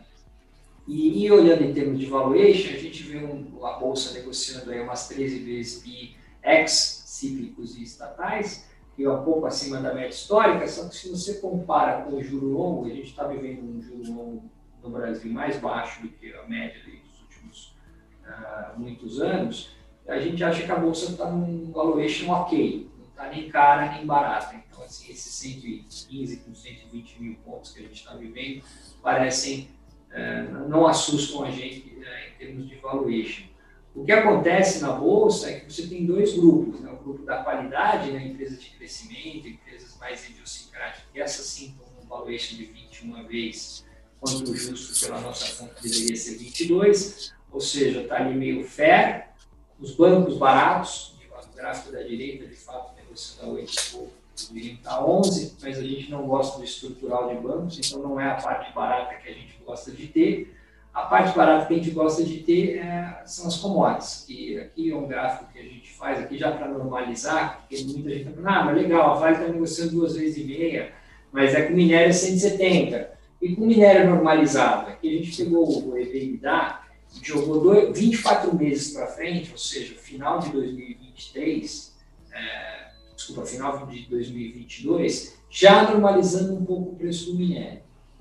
Speaker 3: e, e, olhando em termos de valuation, a gente vê um, a bolsa negociando aí umas 13 vezes PI ex cíclicos e estatais, que é um pouco acima da média histórica, só que se você compara com o juro longo, a gente está vivendo um juro longo no Brasil mais baixo do que a média dos últimos uh, muitos anos, a gente acha que a bolsa está num valuation ok, não está nem cara nem barata assim, esses 115 com 120 mil pontos que a gente está vivendo parecem, é, não assustam a gente é, em termos de valuation. O que acontece na bolsa é que você tem dois grupos, né? o grupo da qualidade, né? empresas de crescimento, empresas mais idiosincráticas, que essas sim estão um valuation de 21 vezes, quanto o justo pela nossa conta deveria ser 22, ou seja, está ali meio fair, os bancos baratos, o gráfico da direita, de fato, negociando a 8 deveriam estar 11, mas a gente não gosta do estrutural de bancos, então não é a parte barata que a gente gosta de ter. A parte barata que a gente gosta de ter é, são as commodities, que aqui é um gráfico que a gente faz aqui já para normalizar, porque muita gente está falando, ah, mas legal, a Vale está negociando duas vezes e meia, mas é com minério é 170. E com minério normalizado, aqui a gente pegou o EBITDA, jogou dois, 24 meses para frente, ou seja, final de 2023, é, desculpa, final de 2022, já normalizando um pouco o preço do minério.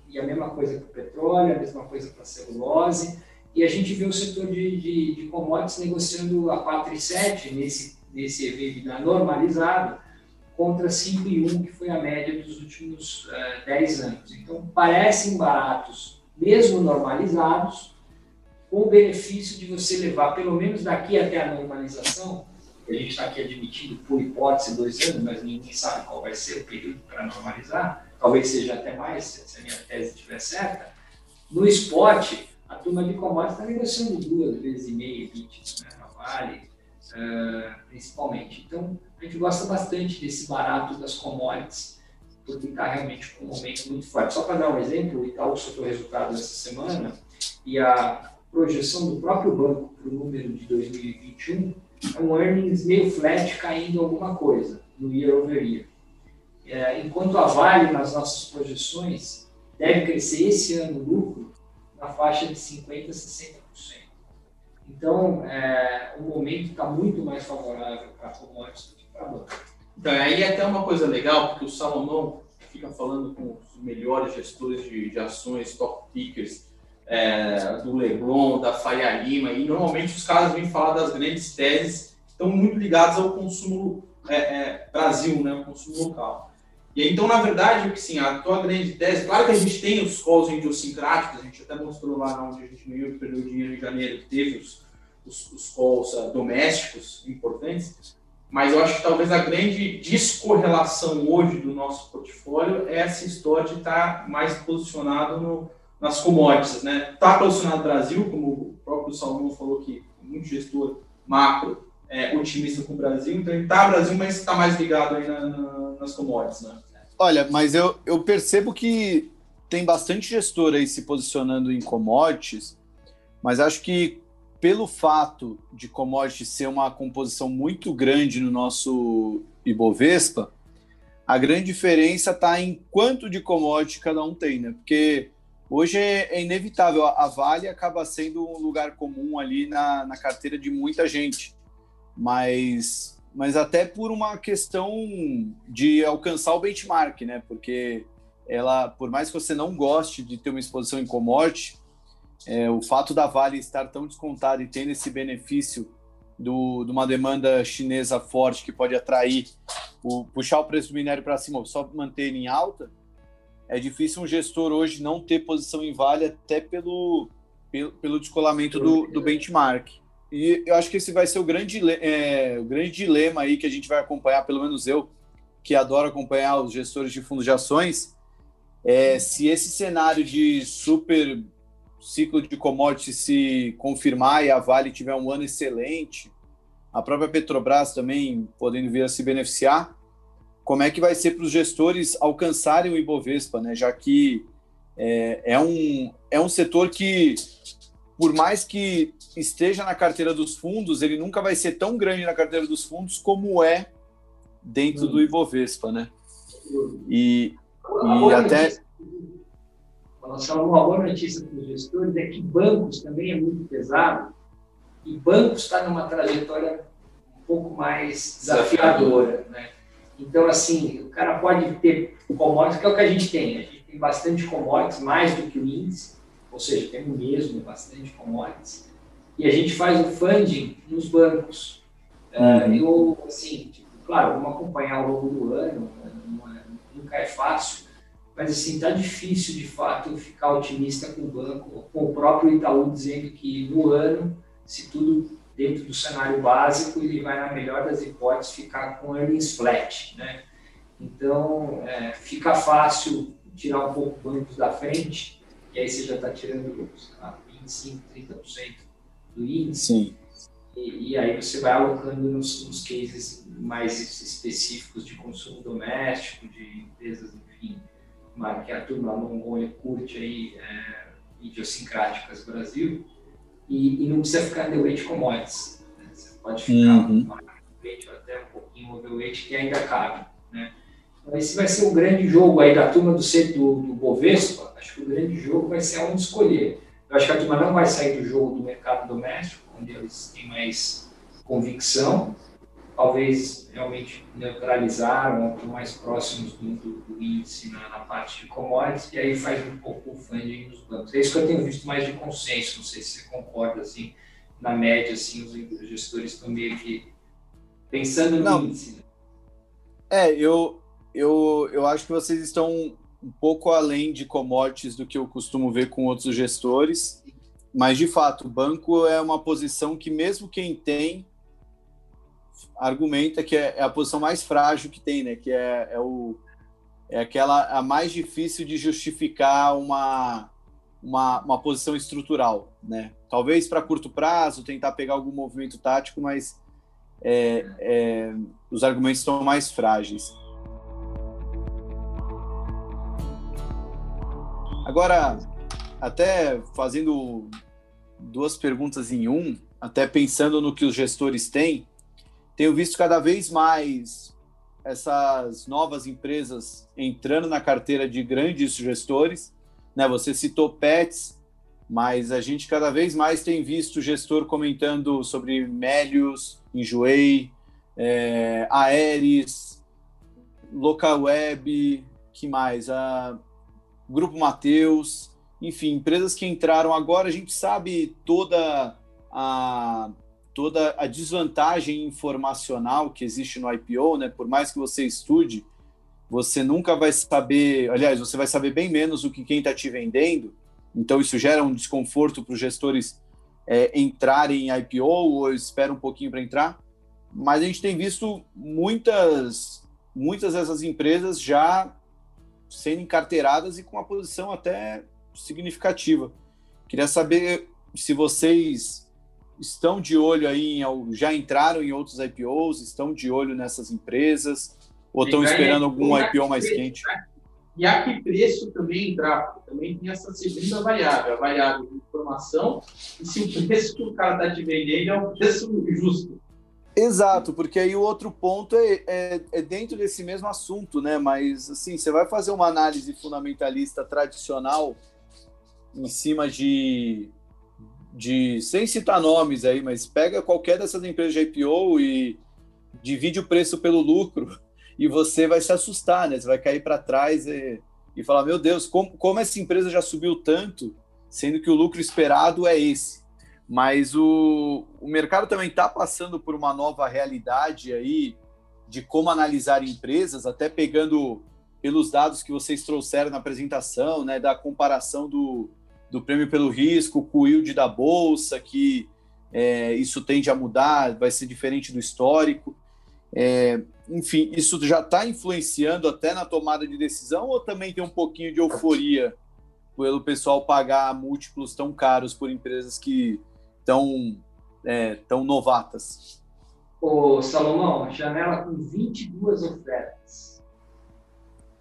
Speaker 3: E a mesma coisa para o petróleo, a mesma coisa para a celulose. E a gente vê o setor de, de, de commodities negociando a 4,7 nesse, nesse EBITDA normalizado, contra 5,1, que foi a média dos últimos uh, eh, 10 anos. Então, parecem baratos, mesmo normalizados, com o benefício de você levar, pelo menos daqui até a normalização, a gente está aqui admitindo, por hipótese, dois anos, mas ninguém sabe qual vai ser o período para normalizar, talvez seja até mais, se a minha tese estiver certa, no spot, a turma de commodities está negociando duas vezes e meia, 20, né, na Vale, uh, principalmente. Então, a gente gosta bastante desse barato das commodities, porque está realmente com um momento muito forte. Só para dar um exemplo, o Itaú soltou resultado dessa semana e a projeção do próprio banco para o número de 2021 é um earnings meio flat caindo alguma coisa no year over year. É, enquanto a Vale, nas nossas projeções, deve crescer esse ano o lucro na faixa de 50% a 60%. Então, é, o momento está muito mais favorável para commodities do que para banco.
Speaker 2: Então, aí é até uma coisa legal, porque o Salomão fica falando com os melhores gestores de, de ações, top pickers, é, do Leblon, da Faria Lima, e normalmente os caras vêm falar das grandes teses que estão muito ligadas ao consumo é, é, Brasil, né, o consumo local. E então, na verdade, que sim, a tua grande tese, claro que a gente tem os calls idiosincráticos, a gente até mostrou lá onde a gente não ia perder o dinheiro em janeiro, que teve os, os, os calls uh, domésticos importantes, mas eu acho que talvez a grande descorrelação hoje do nosso portfólio é essa história de estar mais posicionado no, nas commodities, né? Está posicionado no Brasil, como o próprio Salmão falou que muito gestor macro é, otimista com o Brasil, então ele está Brasil, mas está mais ligado aí na, na, nas commodities, né?
Speaker 4: Olha, mas eu, eu percebo que tem bastante gestor aí se posicionando em commodities, mas acho que pelo fato de commodities ser uma composição muito grande no nosso Ibovespa, a grande diferença está em quanto de commodity cada um tem, né? Porque hoje é, é inevitável, a Vale acaba sendo um lugar comum ali na, na carteira de muita gente mas, mas até por uma questão de alcançar o benchmark, né? Porque ela, por mais que você não goste de ter uma exposição em commodity, é, o fato da Vale estar tão descontada e tendo esse benefício do, de uma demanda chinesa forte que pode atrair, o, puxar o preço do minério para cima, só manter em alta, é difícil um gestor hoje não ter posição em Vale até pelo, pelo, pelo descolamento do, do benchmark. E eu acho que esse vai ser o grande, é, o grande dilema aí que a gente vai acompanhar, pelo menos eu, que adoro acompanhar os gestores de fundos de ações, é, se esse cenário de super ciclo de commodities se confirmar e a Vale tiver um ano excelente, a própria Petrobras também podendo vir a se beneficiar, como é que vai ser para os gestores alcançarem o Ibovespa, né? Já que é, é, um, é um setor que por mais que esteja na carteira dos fundos, ele nunca vai ser tão grande na carteira dos fundos como é dentro do Ibovespa, né? E, e até.
Speaker 3: Só uma boa notícia para os gestores é que bancos também é muito pesado e bancos está numa trajetória um pouco mais desafiadora, né? Então, assim, o cara pode ter commodities, que é o que a gente tem. A gente tem bastante commodities, mais do que o índice ou seja, temos mesmo bastante commodities, e a gente faz o funding nos bancos. É, uhum. eu, assim, tipo, claro, vamos acompanhar ao longo do ano, é, nunca é fácil, mas assim, tá difícil de fato ficar otimista com o banco, com o próprio Itaú dizendo que no ano, se tudo dentro do cenário básico, ele vai, na melhor das hipóteses, ficar com earnings flat, né? Então, é, fica fácil tirar um pouco bancos da frente, e aí você já está tirando lá, 25%, 30% do índice.
Speaker 4: Sim.
Speaker 3: E, e, aí você vai alocando nos, nos cases mais específicos de consumo doméstico, de empresas, enfim, que a turma Mongonha curte aí, é, idiosincráticas Brasil, e, e, não precisa ficar underweight commodities. Né? Você pode ficar uhum. weight ou até um pouquinho overweight que ainda cabe. Né? Então, esse vai ser o grande jogo aí da turma do, do, do Bovespa, Acho que o grande jogo vai ser onde escolher. Eu acho que a turma não vai sair do jogo do mercado doméstico, onde eles têm mais convicção, talvez realmente neutralizaram ou mais próximos do, do, do índice na, na, parte de commodities, e aí faz um pouco o funding nos bancos. É isso que eu tenho visto mais de consenso, não sei se você concorda, assim, na média, assim, os gestores estão meio que pensando no não. índice. Né?
Speaker 4: É, eu, eu, eu acho que vocês estão um pouco além de commodities do que eu costumo ver com outros gestores, mas de fato, o banco é uma posição que mesmo quem tem argumenta que é, é a posição mais frágil que tem, né? Que é, é, o, é aquela a mais difícil de justificar uma, uma, uma posição estrutural, né? Talvez para curto prazo tentar pegar algum movimento tático, mas é, é, os argumentos estão mais frágeis. Agora, até fazendo duas perguntas em um, até pensando no que os gestores têm, tenho visto cada vez mais essas novas empresas entrando na carteira de grandes gestores, Né? Você citou Pets, mas a gente cada vez mais tem visto gestor comentando sobre Melius, Enjoei, é, Aeres, Local Web, que mais? A Grupo Mateus, enfim, empresas que entraram agora, a gente sabe toda a toda a desvantagem informacional que existe no IPO, né? Por mais que você estude, você nunca vai saber, aliás, você vai saber bem menos do que quem está te vendendo. Então isso gera um desconforto para os gestores é, entrarem em IPO ou esperam um pouquinho para entrar. Mas a gente tem visto muitas, muitas dessas empresas já sendo encarteiradas e com uma posição até significativa. Queria saber se vocês estão de olho aí, em, já entraram em outros IPOs, estão de olho nessas empresas, ou estão esperando algum IPO mais quente? Né?
Speaker 2: E a que preço também entrar? Também tem essa segunda variável, a variável de informação, e se o preço que o cara está te vendendo é um preço justo.
Speaker 4: Exato, porque aí o outro ponto é, é, é, dentro desse mesmo assunto, né? Mas assim, você vai fazer uma análise fundamentalista tradicional em cima de, de sem citar nomes aí, mas pega qualquer dessas empresas de IPO e divide o preço pelo lucro e você vai se assustar, né? Você vai cair para trás e, e falar, meu Deus, como, como essa empresa já subiu tanto, sendo que o lucro esperado é esse. Mas o, o mercado também está passando por uma nova realidade aí de como analisar empresas, até pegando pelos dados que vocês trouxeram na apresentação, né, da comparação do, do prêmio pelo risco com o yield da bolsa, que é, isso tende a mudar, vai ser diferente do histórico. É, enfim, isso já está influenciando até na tomada de decisão ou também tem um pouquinho de euforia pelo pessoal pagar múltiplos tão caros por empresas que tão, é, tão novatas?
Speaker 3: Ô, Salomão, janela com 22 ofertas.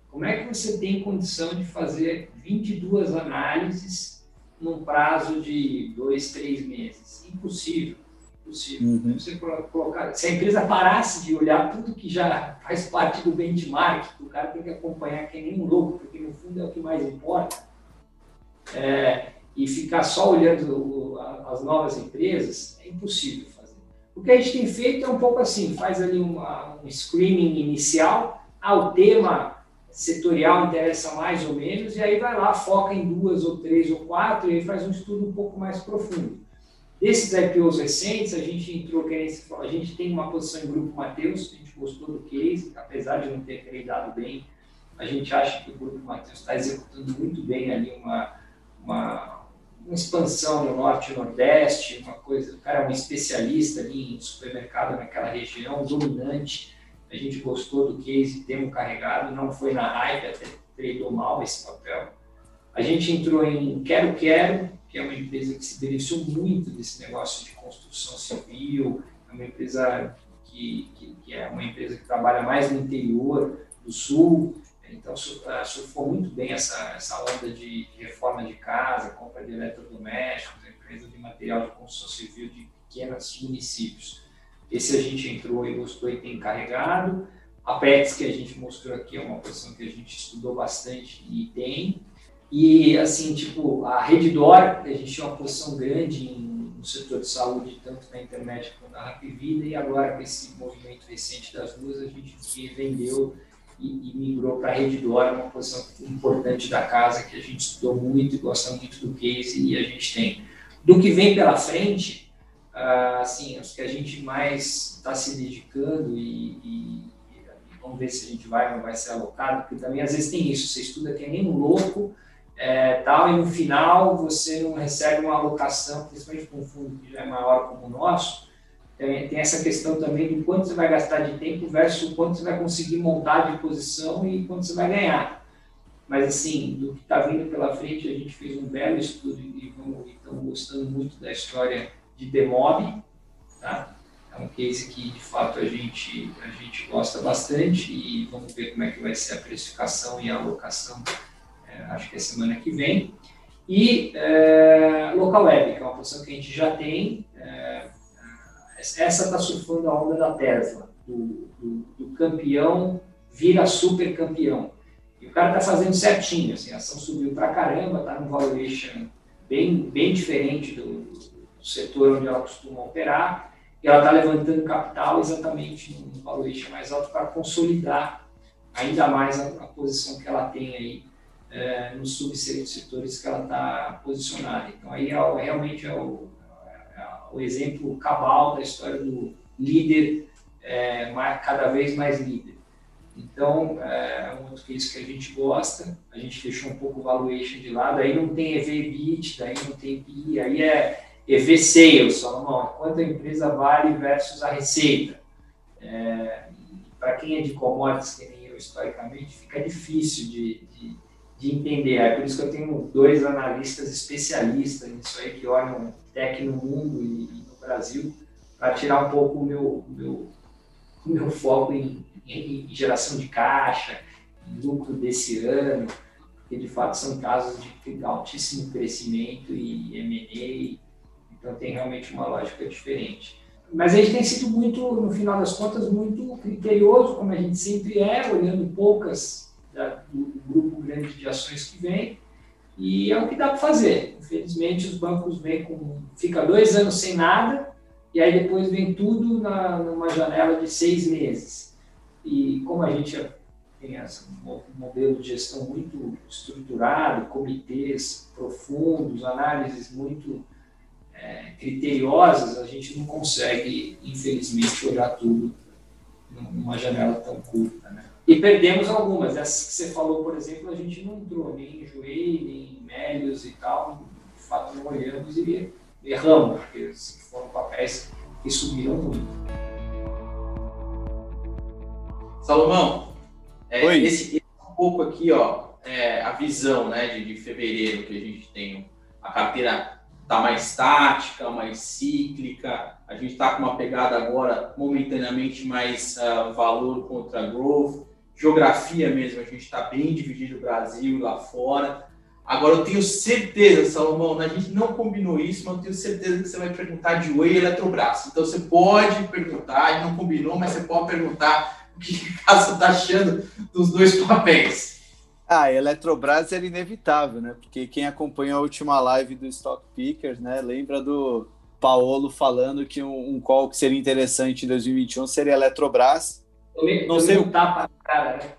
Speaker 3: Como é que você tem condição de fazer 22 análises num prazo de dois, três meses? Impossível. Impossível. Uhum. Você colocar, se a empresa parasse de olhar tudo que já faz parte do benchmark, o cara tem que acompanhar que nem um louco, porque no fundo é o que mais importa. É, e ficar só olhando as novas empresas é impossível fazer. O que a gente tem feito é um pouco assim, faz ali uma, um screening inicial, ah, o tema setorial interessa mais ou menos, e aí vai lá, foca em duas ou três ou quatro, e aí faz um estudo um pouco mais profundo. Desses IPOs recentes, a gente entrou, a gente tem uma posição em Grupo Mateus, a gente gostou do case, apesar de não ter acreditado bem, a gente acha que o Grupo Mateus está executando muito bem ali uma, uma uma expansão no norte e nordeste, uma coisa, o cara é um especialista ali em supermercado naquela região, dominante. A gente gostou do case, temos carregado, não foi na hype, até treinou mal esse papel. A gente entrou em Quero Quero, que é uma empresa que se beneficiou muito desse negócio de construção civil, é uma empresa que, que, que é uma empresa que trabalha mais no interior do sul, então, ah, surfou muito bem essa, essa onda de, de reforma de casa, compra de eletrodomésticos, empresa de material de construção civil de pequenos municípios. Esse a gente entrou e gostou e tem carregado. A PETS, que a gente mostrou aqui, é uma posição que a gente estudou bastante e tem. E, assim, tipo, a Reddor, a gente tinha uma posição grande em, no setor de saúde, tanto na internet quanto na Rapvida, e agora com esse movimento recente das duas, a gente vendeu e, e migrou para a Rede Dora, uma posição importante da casa que a gente estudou muito e gosta muito do case e a gente tem. Do que vem pela frente, uh, assim, os que a gente mais está se dedicando e, e, vamos ver se a gente vai ou não vai ser alocado, porque também às vezes tem isso, você estuda que é nem um louco, é, tal, e no final você não recebe uma alocação, principalmente com um fundo que já é maior como o nosso, tem, tem essa questão também do quanto você vai gastar de tempo versus o quanto você vai conseguir montar de posição e quanto você vai ganhar. Mas, assim, do que está vindo pela frente, a gente fez um belo estudo e estamos gostando muito da história de Demob, tá? É um case que, de fato, a gente, a gente gosta bastante e vamos ver como é que vai ser a precificação e a alocação, é, acho que é semana que vem. E é, Local Web, que é uma posição que a gente já tem, é, essa está surfando a onda da Tesla, do, do, do, campeão vira super campeão. E o cara está fazendo certinho, assim, a ação subiu para caramba, está num valuation bem, bem diferente do, do setor onde ela costuma operar, e ela está levantando capital exatamente num valuation mais alto para consolidar ainda mais a, a, posição que ela tem aí é, nos subsetores que ela está posicionada. Então aí é, realmente é o, o, exemplo cabal da história do líder é, cada vez mais líder. Então, é um outro case que a gente gosta, a gente deixou um pouco o valuation de lado, aí não tem EV/EBIT, daí não tem PI, aí é EV Sales, Salomão, quanto a empresa vale versus a receita. É, Para quem é de commodities, que nem eu historicamente, fica difícil de, de, de, entender. É por isso que eu tenho dois analistas especialistas nisso aí, que olham tech no mundo e, no Brasil, para tirar um pouco o meu, meu, meu foco em, em geração de caixa, em lucro desse ano, porque de fato são casos de altíssimo crescimento e M&A, então tem realmente uma lógica diferente. Mas a gente tem sido muito, no final das contas, muito criterioso, como a gente sempre é, olhando poucas da, do grupo grande de ações que vem, e é o que dá para fazer. Infelizmente, os bancos vêm com. fica dois anos sem nada, e aí depois vem tudo na, numa janela de seis meses. E como a gente tem esse modelo de gestão muito estruturado, comitês profundos, análises muito é, criteriosas, a gente não consegue, infelizmente, olhar tudo numa janela tão curta. Né? E perdemos algumas. Essas que você falou, por exemplo, a gente não entrou nem em Joelho, nem em Mélios e tal. De fato, não olhamos e erramos, porque foram papéis que subiram muito.
Speaker 5: Salomão, é, esse, esse é um pouco aqui, ó, é, a visão né, de, de fevereiro que a gente tem, a carteira está mais estática, mais cíclica. A gente está com uma pegada agora momentaneamente mais uh, valor contra growth. Geografia mesmo, a gente está bem dividido o Brasil lá fora. Agora eu tenho certeza, Salomão, a gente não combinou isso, mas eu tenho certeza que você vai perguntar de Oi Eletrobras. Então você pode perguntar, não combinou, mas você pode perguntar o que você está achando dos dois papéis.
Speaker 4: Ah, a Eletrobras era inevitável, né? Porque quem acompanhou a última live do Stock Pickers, né, lembra do Paolo falando que um, um call que seria interessante em 2021 seria a Eletrobras.
Speaker 3: Tomei, não sei o tapa cara, né?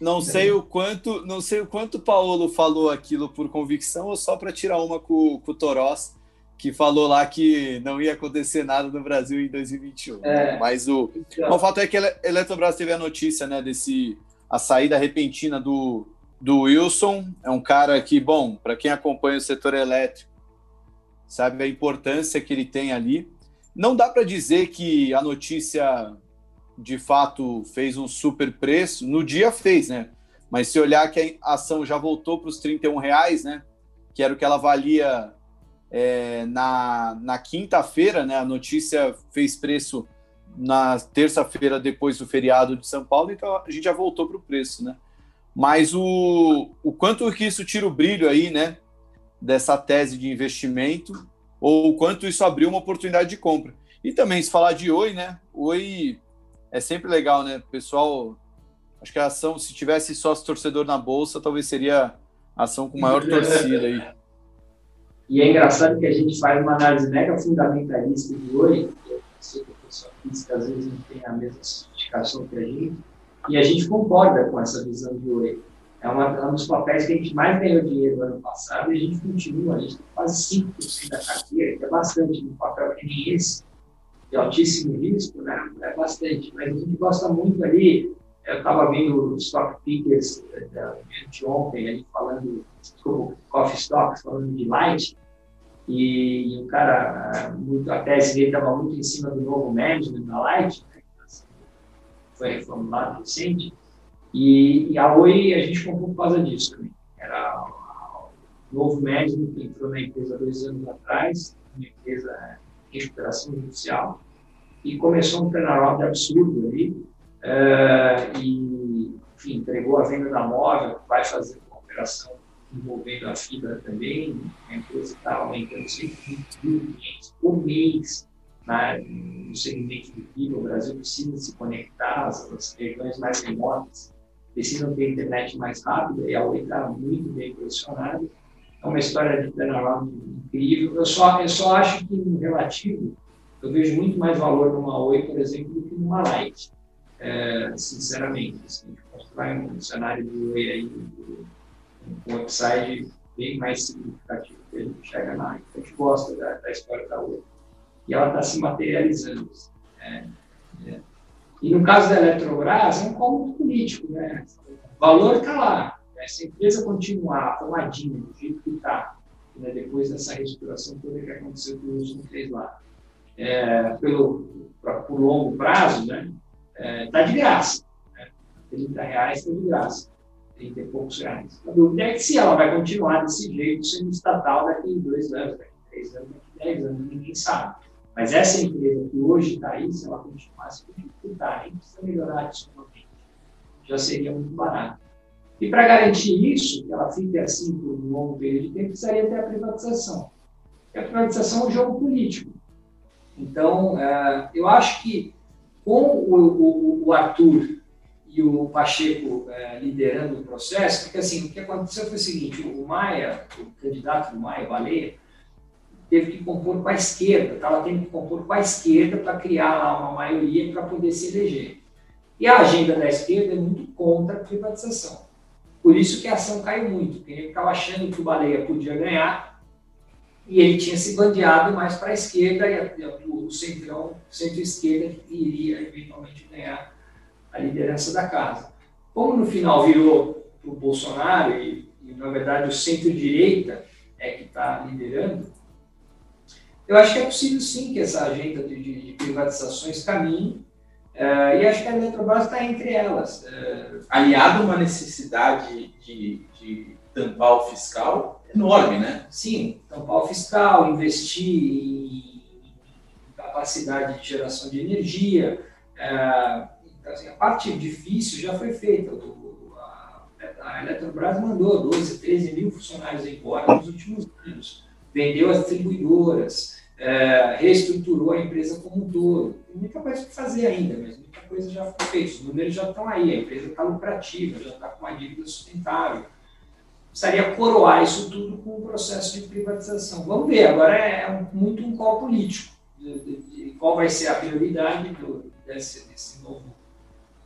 Speaker 4: Não sei o quanto, não sei o quanto o Paolo falou aquilo por convicção ou só para tirar uma com, com o Toros, que falou lá que não ia acontecer nada no Brasil em 2021. É. Mas o, então. o fato é que a Eletrobras teve a notícia, né, desse a saída repentina do do Wilson. É um cara que, bom, para quem acompanha o setor elétrico, sabe a importância que ele tem ali. Não dá para dizer que a notícia de fato fez um super preço. No dia fez, né? Mas se olhar que a ação já voltou para os 31 reais, né? Que era o que ela valia é, na, na quinta-feira, né? A notícia fez preço na terça-feira depois do feriado de São Paulo, então a gente já voltou para o preço, né? Mas o, o quanto que isso tira o brilho aí, né, dessa tese de investimento, ou o quanto isso abriu uma oportunidade de compra. E também, se falar de Oi, né, Oi é sempre legal, né, pessoal, acho que a ação, se tivesse sócio torcedor na bolsa, talvez seria a ação com maior torcida aí.
Speaker 3: E é engraçado que a gente faz uma análise mega fundamentalista de Oi, eu sei que a pessoa física às vezes não tem a mesma sofisticação que a gente, e a gente concorda com essa visão de hoje. É, uma, é um dos papéis que a gente mais ganhou dinheiro no ano passado e a gente continua, a gente tem quase 5% da carteira, que é bastante no papel que nem esse, de altíssimo risco, né? é bastante. Mas a gente gosta muito ali, eu estava vendo os stock pickers da, de ontem, ali falando, desculpa, coffee stocks, falando de light, e, o cara, muito, a tese dele estava muito em cima do novo management da Light, foi reformulado recente, e, e, a Oi a gente comprou por causa disso também. Era o novo médico que entrou na empresa dois anos atrás, uma empresa em recuperação judicial, e começou um turnaround absurdo ali, uh, e, enfim, entregou a venda da móvel, vai fazer uma operação envolvendo a fibra também, a empresa está aumentando 120 mil clientes por mês, né, no segmento do PIB, o Brasil precisa se conectar às, às regiões mais remotas precisam ter internet mais rápida, e a Oi está muito bem posicionada. É uma história de turnaround incrível. Eu só, eu só acho que, no relativo, eu vejo muito mais valor numa Oi, por exemplo, do que numa Light, é, sinceramente. Assim, a gente constrói um cenário de Oi aí, um upside bem mais significativo que a gente chega na Light. A gente gosta da, da história da Oi. E ela está se materializando. Assim, é, é. E no caso da Eletrobras, é um cômodo político, né? O valor está lá. Né? Se a empresa continuar tomadinha do jeito que está, né? depois dessa reestruturação toda que aconteceu que o Wilson fez lá, é, pelo, pra, por longo prazo, né? Está é, de graça. Né? 30 reais está de graça. 30 e poucos reais. A dúvida é que se ela vai continuar desse jeito, sendo estatal daqui dois anos, daqui três anos, daqui dez anos, ninguém sabe. Mas essa empresa que hoje está aí, se ela continuasse com dificuldade, nem precisa melhorar adicionalmente, já seria muito barato. E para garantir isso, que ela fique assim por um longo período de tempo, precisaria ter a privatização. E a privatização é um jogo político. Então, uh, eu acho que com o, Arthur e o Pacheco uh, liderando o processo, porque assim, o que aconteceu foi o seguinte, o Maia, o candidato do Maia, Baleia, teve que compor com a esquerda, estava tendo que compor com a esquerda para criar lá uma maioria para poder se eleger. E a agenda da esquerda é muito contra a privatização. Por isso que a ação caiu muito, porque ele ficava achando que o Baleia podia ganhar e ele tinha se bandeado mais para a esquerda e o centrão, centro-esquerda iria eventualmente ganhar a liderança da casa. Como no final virou para o Bolsonaro e, e, na verdade, o centro-direita é que está liderando, eu acho que é possível sim que essa agenda de, de privatizações caminhe, uh, e acho que a Eletrobras está entre elas.
Speaker 5: Uh, Aliado a uma necessidade de, de tampar o fiscal enorme, né?
Speaker 3: Sim, tampar o fiscal, investir em capacidade de geração de energia. Uh, assim, a parte difícil já foi feita. O, a, a Eletrobras mandou 12, 13 mil funcionários embora nos últimos anos. Vendeu as distribuidoras, é, reestruturou a empresa como um todo. Tem muita coisa para fazer ainda, mas muita coisa já foi feita. Os números já estão aí, a empresa está lucrativa, já está com uma dívida sustentável. Precisaria coroar isso tudo com o processo de privatização. Vamos ver, agora é, é muito um call político, de, de, de qual vai ser a prioridade do, desse, desse novo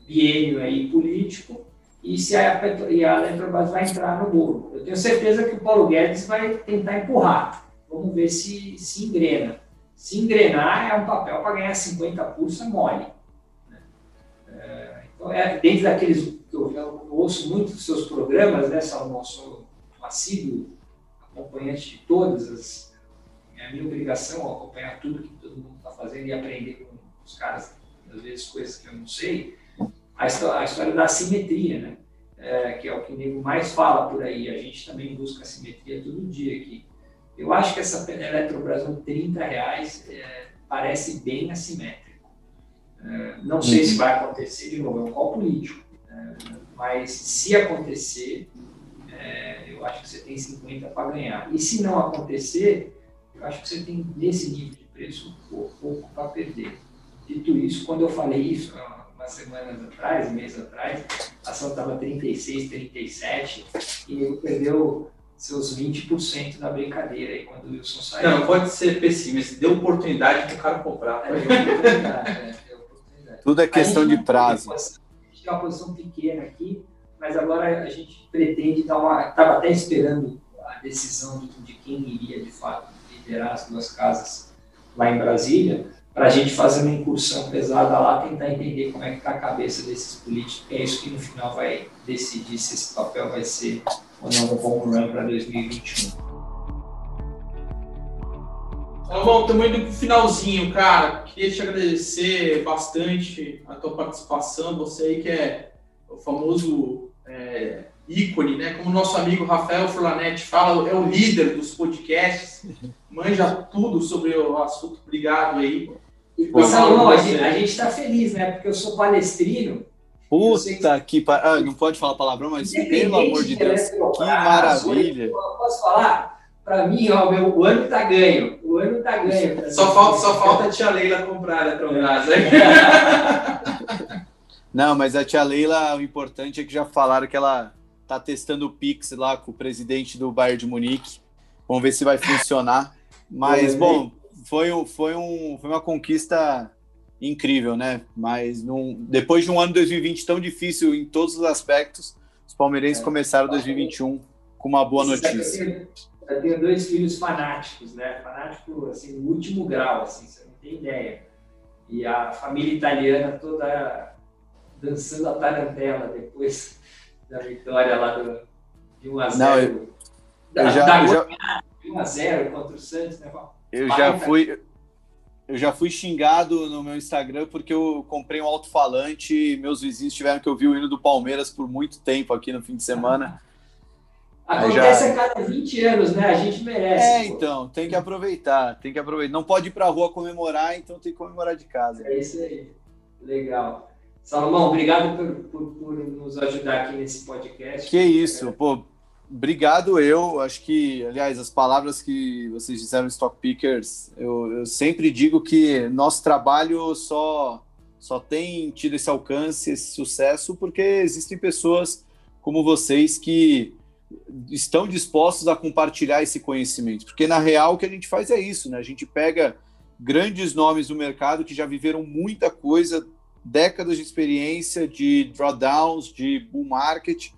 Speaker 3: biênio aí político e se a, e a Eletrobras vai entrar no bolo. Eu tenho certeza que o Paulo Guedes vai tentar empurrar Vamos ver se se engrena. Se engrenar é um papel para ganhar 50 pulsos é mole. Né? É, então, é, dentro daqueles que eu, eu, ouço muito dos seus programas, né, Salomão? Sou um assíduo acompanhante de todas as. É a minha obrigação acompanhar tudo que todo mundo está fazendo e aprender com os caras, às vezes, coisas que eu não sei. A história, a história da simetria, né? É, que é o que o nego mais fala por aí. A gente também busca simetria todo dia aqui. Eu acho que essa Eletrobras com 30 reais é, parece bem assimétrico. É, não sei uhum. se vai acontecer de novo, é um call político. É, mas se acontecer, é, eu acho que você tem 50 para ganhar. E se não acontecer, eu acho que você tem, nesse nível de preço, pouco para perder. Dito isso, quando eu falei isso, umas semanas atrás, um mês atrás, a ação estava 36, 37, e eu perdeu seus 20% da brincadeira aí quando o Wilson saiu.
Speaker 5: Não, pode ser pessimista, deu oportunidade para o cara comprar. É, deu oportunidade,
Speaker 4: é, deu oportunidade. Tudo é questão de prazo.
Speaker 3: a gente tem uma posição pequena aqui, mas agora a gente pretende dar uma. Estava até esperando a decisão de, de quem iria de fato liderar as duas casas lá em Brasília, para a gente fazer uma incursão pesada lá, tentar entender como é que está a cabeça desses políticos, que é isso que no final vai decidir se esse papel vai ser ou não um home run para 2021.
Speaker 2: Salomão, estamos indo para o finalzinho, cara. Queria te agradecer bastante a tua participação. Você aí que é o famoso é, ícone, né? Como nosso amigo Rafael Furlanetti fala, é o líder dos podcasts, manja tudo sobre o assunto. Obrigado aí.
Speaker 3: Salomão, a gente está feliz, né? Porque eu sou palestrino
Speaker 4: Puta que par... ah, não pode falar palavrão, mas pelo amor de Deus, que maravilha.
Speaker 3: Posso falar? Para mim, ó, meu, o ano tá ganho. O ano tá ganho.
Speaker 5: Só falta, só falta a tia Leila comprar a Eletrobras. Né?
Speaker 4: Não, mas a tia Leila, o importante é que já falaram que ela tá testando o Pix lá com o presidente do Bayern de Munique. Vamos ver se vai funcionar. Mas, bom, foi, foi, um, foi uma conquista incrível, né? Mas num, depois de um ano 2020 tão difícil em todos os aspectos, os palmeirenses é, começaram 2021 com uma boa notícia.
Speaker 3: Eu tenho dois filhos fanáticos, né? Fanático, assim, no último grau, assim, você não tem ideia. E a família italiana toda dançando a tarantela depois da vitória lá do, de 1 a 0. Não, eu, da, eu já, da, eu já... 1 a 0 contra o Santos, né?
Speaker 4: Eu já fui eu já fui xingado no meu Instagram porque eu comprei um alto-falante e meus vizinhos tiveram que ouvir o hino do Palmeiras por muito tempo aqui no fim de semana.
Speaker 3: Acontece já... a cada 20 anos, né? A gente merece.
Speaker 4: É, pô. então, tem que aproveitar, tem que aproveitar. Não pode ir pra rua comemorar, então tem que comemorar de casa.
Speaker 3: É isso aí. Legal. Salomão, obrigado por, por, por nos ajudar aqui nesse podcast.
Speaker 4: Que isso, é. pô. Obrigado eu. Acho que, aliás, as palavras que vocês disseram Stock Pickers, eu, eu sempre digo que nosso trabalho só, só tem tido esse alcance, esse sucesso, porque existem pessoas como vocês que estão dispostos a compartilhar esse conhecimento. Porque, na real, o que a gente faz é isso, né? A gente pega grandes nomes do mercado que já viveram muita coisa, décadas de experiência de drawdowns, de bull market,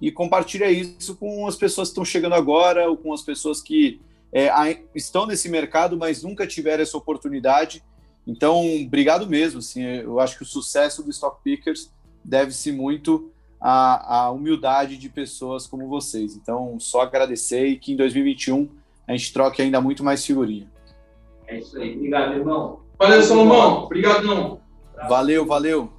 Speaker 4: e compartilha isso com as pessoas que estão chegando agora ou com as pessoas que é, estão nesse mercado, mas nunca tiveram essa oportunidade. Então, obrigado mesmo. Assim, eu acho que o sucesso do Stock Pickers deve-se muito à, à humildade de pessoas como vocês. Então, só agradecer e que em 2021 a gente troque ainda muito mais figurinha.
Speaker 3: É isso aí. Obrigado, irmão.
Speaker 2: Valeu, Salomão. Obrigado, não.
Speaker 4: Valeu, valeu.